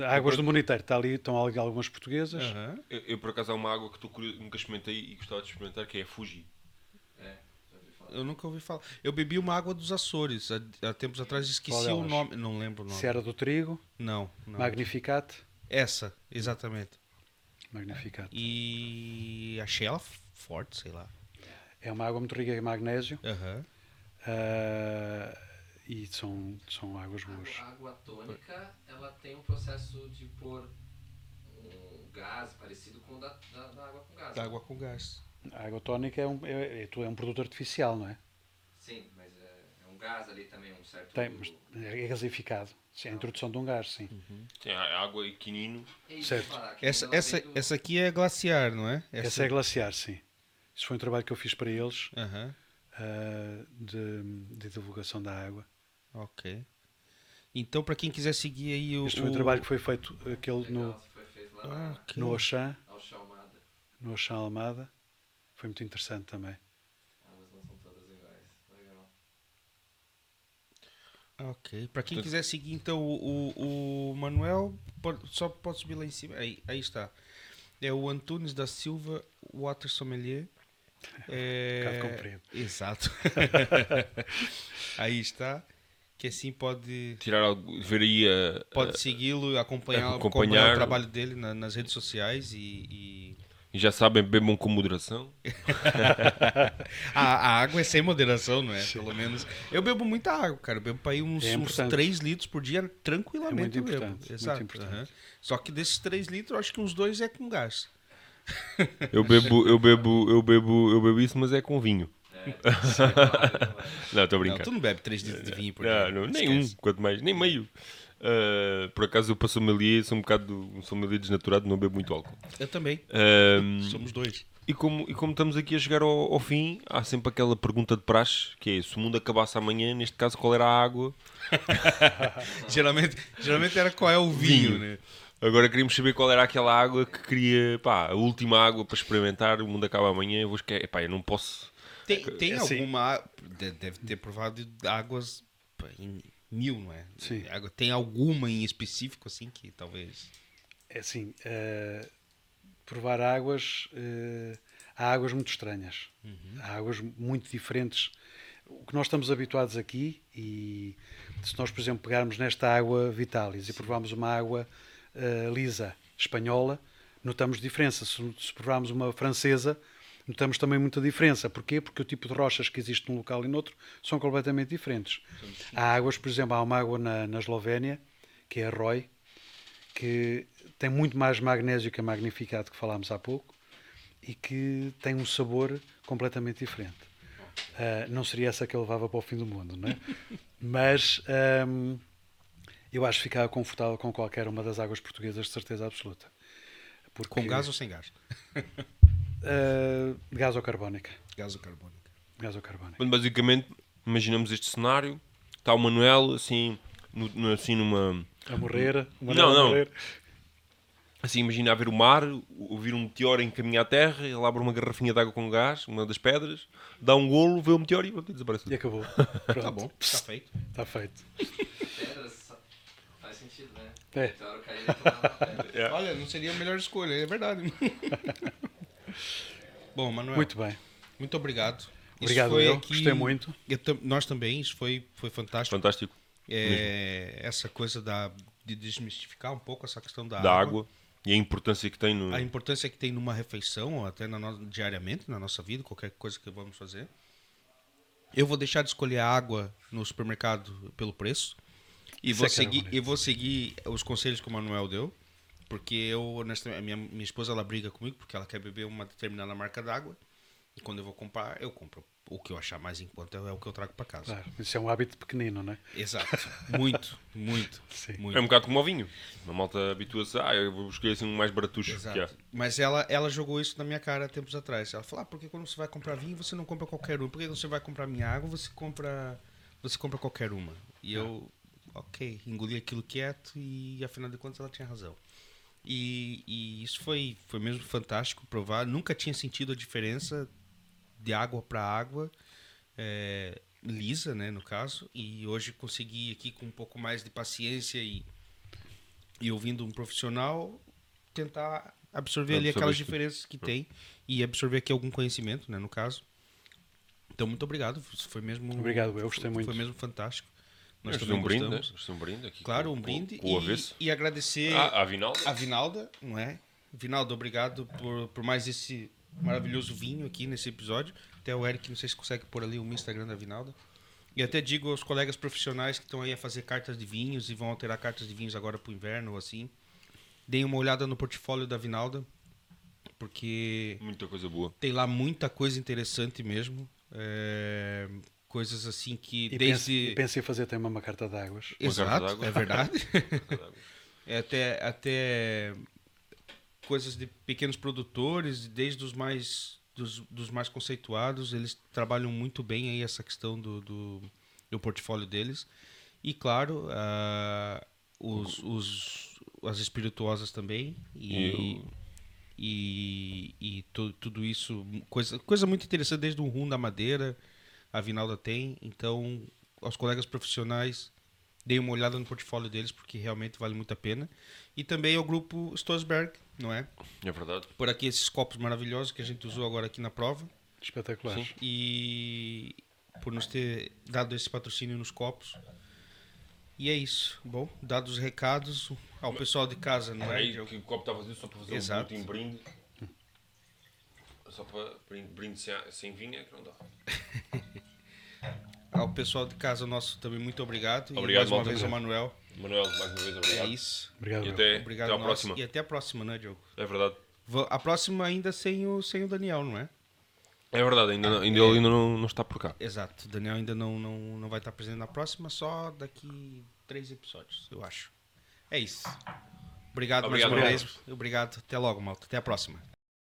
Águas do Moniteiro, está ali, estão ali algumas portuguesas. Aham. Eu, eu, por acaso há uma água que estou curioso, nunca experimentei e gostava de experimentar, que é a Fuji. É, já ouvi falar. Eu nunca ouvi falar. Eu bebi uma água dos Açores. Há, há tempos atrás esqueci Qual o nome. Não lembro o nome. Serra do Trigo, Não, não. Magnificat. Essa, exatamente. Magnificat. E achei ela forte, sei lá. É uma água muito rica em magnésio Aham. ah, e são, são águas boas. A água tônica, ela tem um processo de pôr um gás parecido com o da, da, da água com gás. Da água com gás. A água tónica é um, é, é um produto artificial, não é? Sim, mas é, é um gás ali também, um certo... Tem, mas é gasificado. Sim, a introdução de um gás, sim. Tem a água e quinino. É certo. Essa, essa, do- essa aqui é glaciar, não é? Essa é glaciar, sim. Isso foi um trabalho que eu fiz para eles Aham, ah, de, de divulgação da água. Ok. Então, para quem quiser seguir aí o. Este foi um o- trabalho que foi feito aquele no, Legal, foi feito lá Ah, no Alchalmada. no Auchan Almada. Foi muito interessante também. Ah, mas não são todas iguais. Legal. Ok. Para quem quiser seguir, então, o, o, o Manuel, pode- só pode subir lá em cima. Aí, aí está. É o Antunes da Silva Water Sommelier. É... Um bocado comprido. Exato. aí está. Que assim pode, Tirar algo, ver aí a. pode segui-lo, acompanhar, acompanhar- acompanhar o trabalho dele na- nas redes sociais e- e E já sabem, bebam com moderação. A, a água é sem moderação, não é? Pelo menos. Eu bebo muita água, cara. Eu bebo para ir uns, É uns importante. 3 litros por dia tranquilamente. É muito eu bebo. importante, muito Exato. importante. aham. Só que desses 3 litros, eu acho que uns dois é com gás. Eu bebo, eu bebo, eu bebo, eu bebo isso, mas é com vinho. Não. Não, estou a Não, brincar. tu não bebe 3 litros de vinho por dia. Não, não, nem um, quanto mais, nem meio. Ah, por acaso eu para sommelier sou um bocado um sommelier desnaturado, não bebo muito álcool. Eu também. Somos dois. e, como, e como estamos aqui a chegar ao, ao fim, há sempre aquela pergunta de praxe, que é se o mundo acabasse amanhã, neste caso qual era a água? Geralmente, geralmente era qual é o vinho, Vinho. né? Agora queríamos saber qual era aquela água que queria, pá, a última água para experimentar, o mundo acaba amanhã, eu vou esquecer, pá, eu não posso... Tem, tem Assim. alguma. Deve ter provado águas em mil, não é? Sim. Água- Tem alguma em específico, assim, que talvez. É assim, eh, provar águas, eh, há águas muito estranhas. Há águas muito diferentes. O que nós estamos habituados aqui, e se nós, por exemplo, pegarmos nesta água Vitalis e provarmos uma água eh, lisa espanhola, notamos diferença. Se, se provarmos uma francesa, notamos também muita diferença. Porquê? Porque o tipo de rochas que existe num local e noutro são completamente diferentes. Há águas, por exemplo, há uma água na, na Eslovénia, que é a Roy, que tem muito mais magnésio que a magnificado que falámos há pouco e que tem um sabor completamente diferente. Ah, não seria essa que eu levava para o fim do mundo, não é? Mas ahm, eu acho que ficava confortável com qualquer uma das águas portuguesas, de certeza absoluta. Porque, Com gás ou sem gás? ah, gás ou carbónica. Gás ou carbónico. Gás ou carbónica. Portanto, basicamente, imaginamos este cenário. Está o Manuel, assim, no- no- assim numa... A morrer. Não, a não. morrer. Assim, imagina a ver o mar, ouvir um meteoro em caminho à Terra, ele abre uma garrafinha de água com gás, uma das pedras, dá um golo, vê o meteoro e pronto, e desaparece. E acabou. Tá bom, está feito. Está feito. Pedras, faz sentido, né? É. Meteoro cair pedra. Olha, não seria a melhor escolha, é verdade. Bom, Manuel, Muito bem. muito obrigado. Obrigado, foi eu. aqui- Gostei muito. eu nós também, isso foi, foi fantástico. Fantástico. É, essa coisa da, de desmistificar um pouco essa questão da, Da água e a importância que tem no... A importância que tem numa refeição, ou até na no- diariamente na nossa vida, qualquer coisa que vamos fazer. Eu vou deixar de escolher a água no supermercado pelo preço. E Isso vou, é seguir, e vou seguir os conselhos que o Manuel deu. Porque eu, honestamente, a minha, minha esposa ela briga comigo porque ela quer beber uma determinada marca d'água. E quando eu vou comprar, eu compro. O que eu achar mais em conta é o que eu trago para casa. Claro, isso é um hábito pequenino, não é? Exato. Muito, muito. Sim. muito. É um bocado como o vinho. A malta habitua-se, ah, eu vou escolher assim um mais baratucho que há. Exato. Mas ela, ela jogou isso na minha cara há tempos atrás. Ela falou: ah, porque quando você vai comprar vinho, você não compra qualquer um. Porque quando você vai comprar minha água, você compra, você compra qualquer uma. E eu, ok, engoli aquilo quieto e afinal de contas ela tinha razão. E, e isso foi, foi mesmo fantástico provar. Nunca tinha sentido a diferença de água para água. é, lisa, né, no caso, e hoje consegui aqui com um pouco mais de paciência e, e ouvindo um profissional tentar absorver ali aquelas diferenças que tem e absorver aqui algum conhecimento, né, no caso. Então, muito obrigado. Foi mesmo. Obrigado, eu gostei foi, muito. Foi mesmo fantástico. Nós também um brinde, um brinde aqui. Claro, com- um com- brinde. Com avesso. e, e agradecer Ah, a Avinal. a Vinalda, não é? Vinalda, obrigado por, por mais esse maravilhoso vinho aqui nesse episódio. Até o Eric, não sei se consegue pôr ali o Instagram da Vinalda. E até digo aos colegas profissionais que estão aí a fazer cartas de vinhos e vão alterar cartas de vinhos agora para o inverno ou assim. Deem uma olhada no portfólio da Vinalda, porque Muita coisa boa. tem lá muita coisa interessante mesmo. É, coisas assim que E, desde. pense, e pense em fazer também uma carta de águas. Uma carta Exato, d'água. é verdade. É até, até coisas de pequenos produtores, desde os mais dos, dos mais conceituados, eles trabalham muito bem aí essa questão do, do, do portfólio deles. E claro, ah, os, os, as espirituosas também. E, e, e tu- tudo isso, coisa, coisa muito interessante, desde o rum da madeira, a Vinalda tem. Então, aos colegas profissionais, deem uma olhada no portfólio deles, porque realmente vale muito a pena. E também ao grupo Stosberg, não é? É verdade. Por aqui esses copos maravilhosos que a gente usou agora aqui na prova. Espetaculares. Sim. E por nos ter dado esse patrocínio nos copos. E é isso. Bom, dados os recados ao pessoal de casa, não é? Aí Diogo? que o copo está vazio só para fazer Exato. um último brinde. Só para brinde, brinde sem, sem vinho é que não dá. Ao pessoal de casa nosso também muito obrigado. Obrigado, e mais uma vez ao Manuel. Manuel, mais uma vez É obrigado. isso. Obrigado. E até, Obrigado até à nós. próxima. E até a próxima, né, Diogo? É verdade. A próxima ainda sem o, sem o Daniel, não é? É verdade, ainda, não- ainda ele ainda não, não está por cá. Exato. O Daniel ainda não, não, não vai estar presente na próxima, só daqui três episódios, eu acho. É isso. Obrigado, Obrigado, mais uma vez. Obrigado. Até logo, malta. Até a próxima.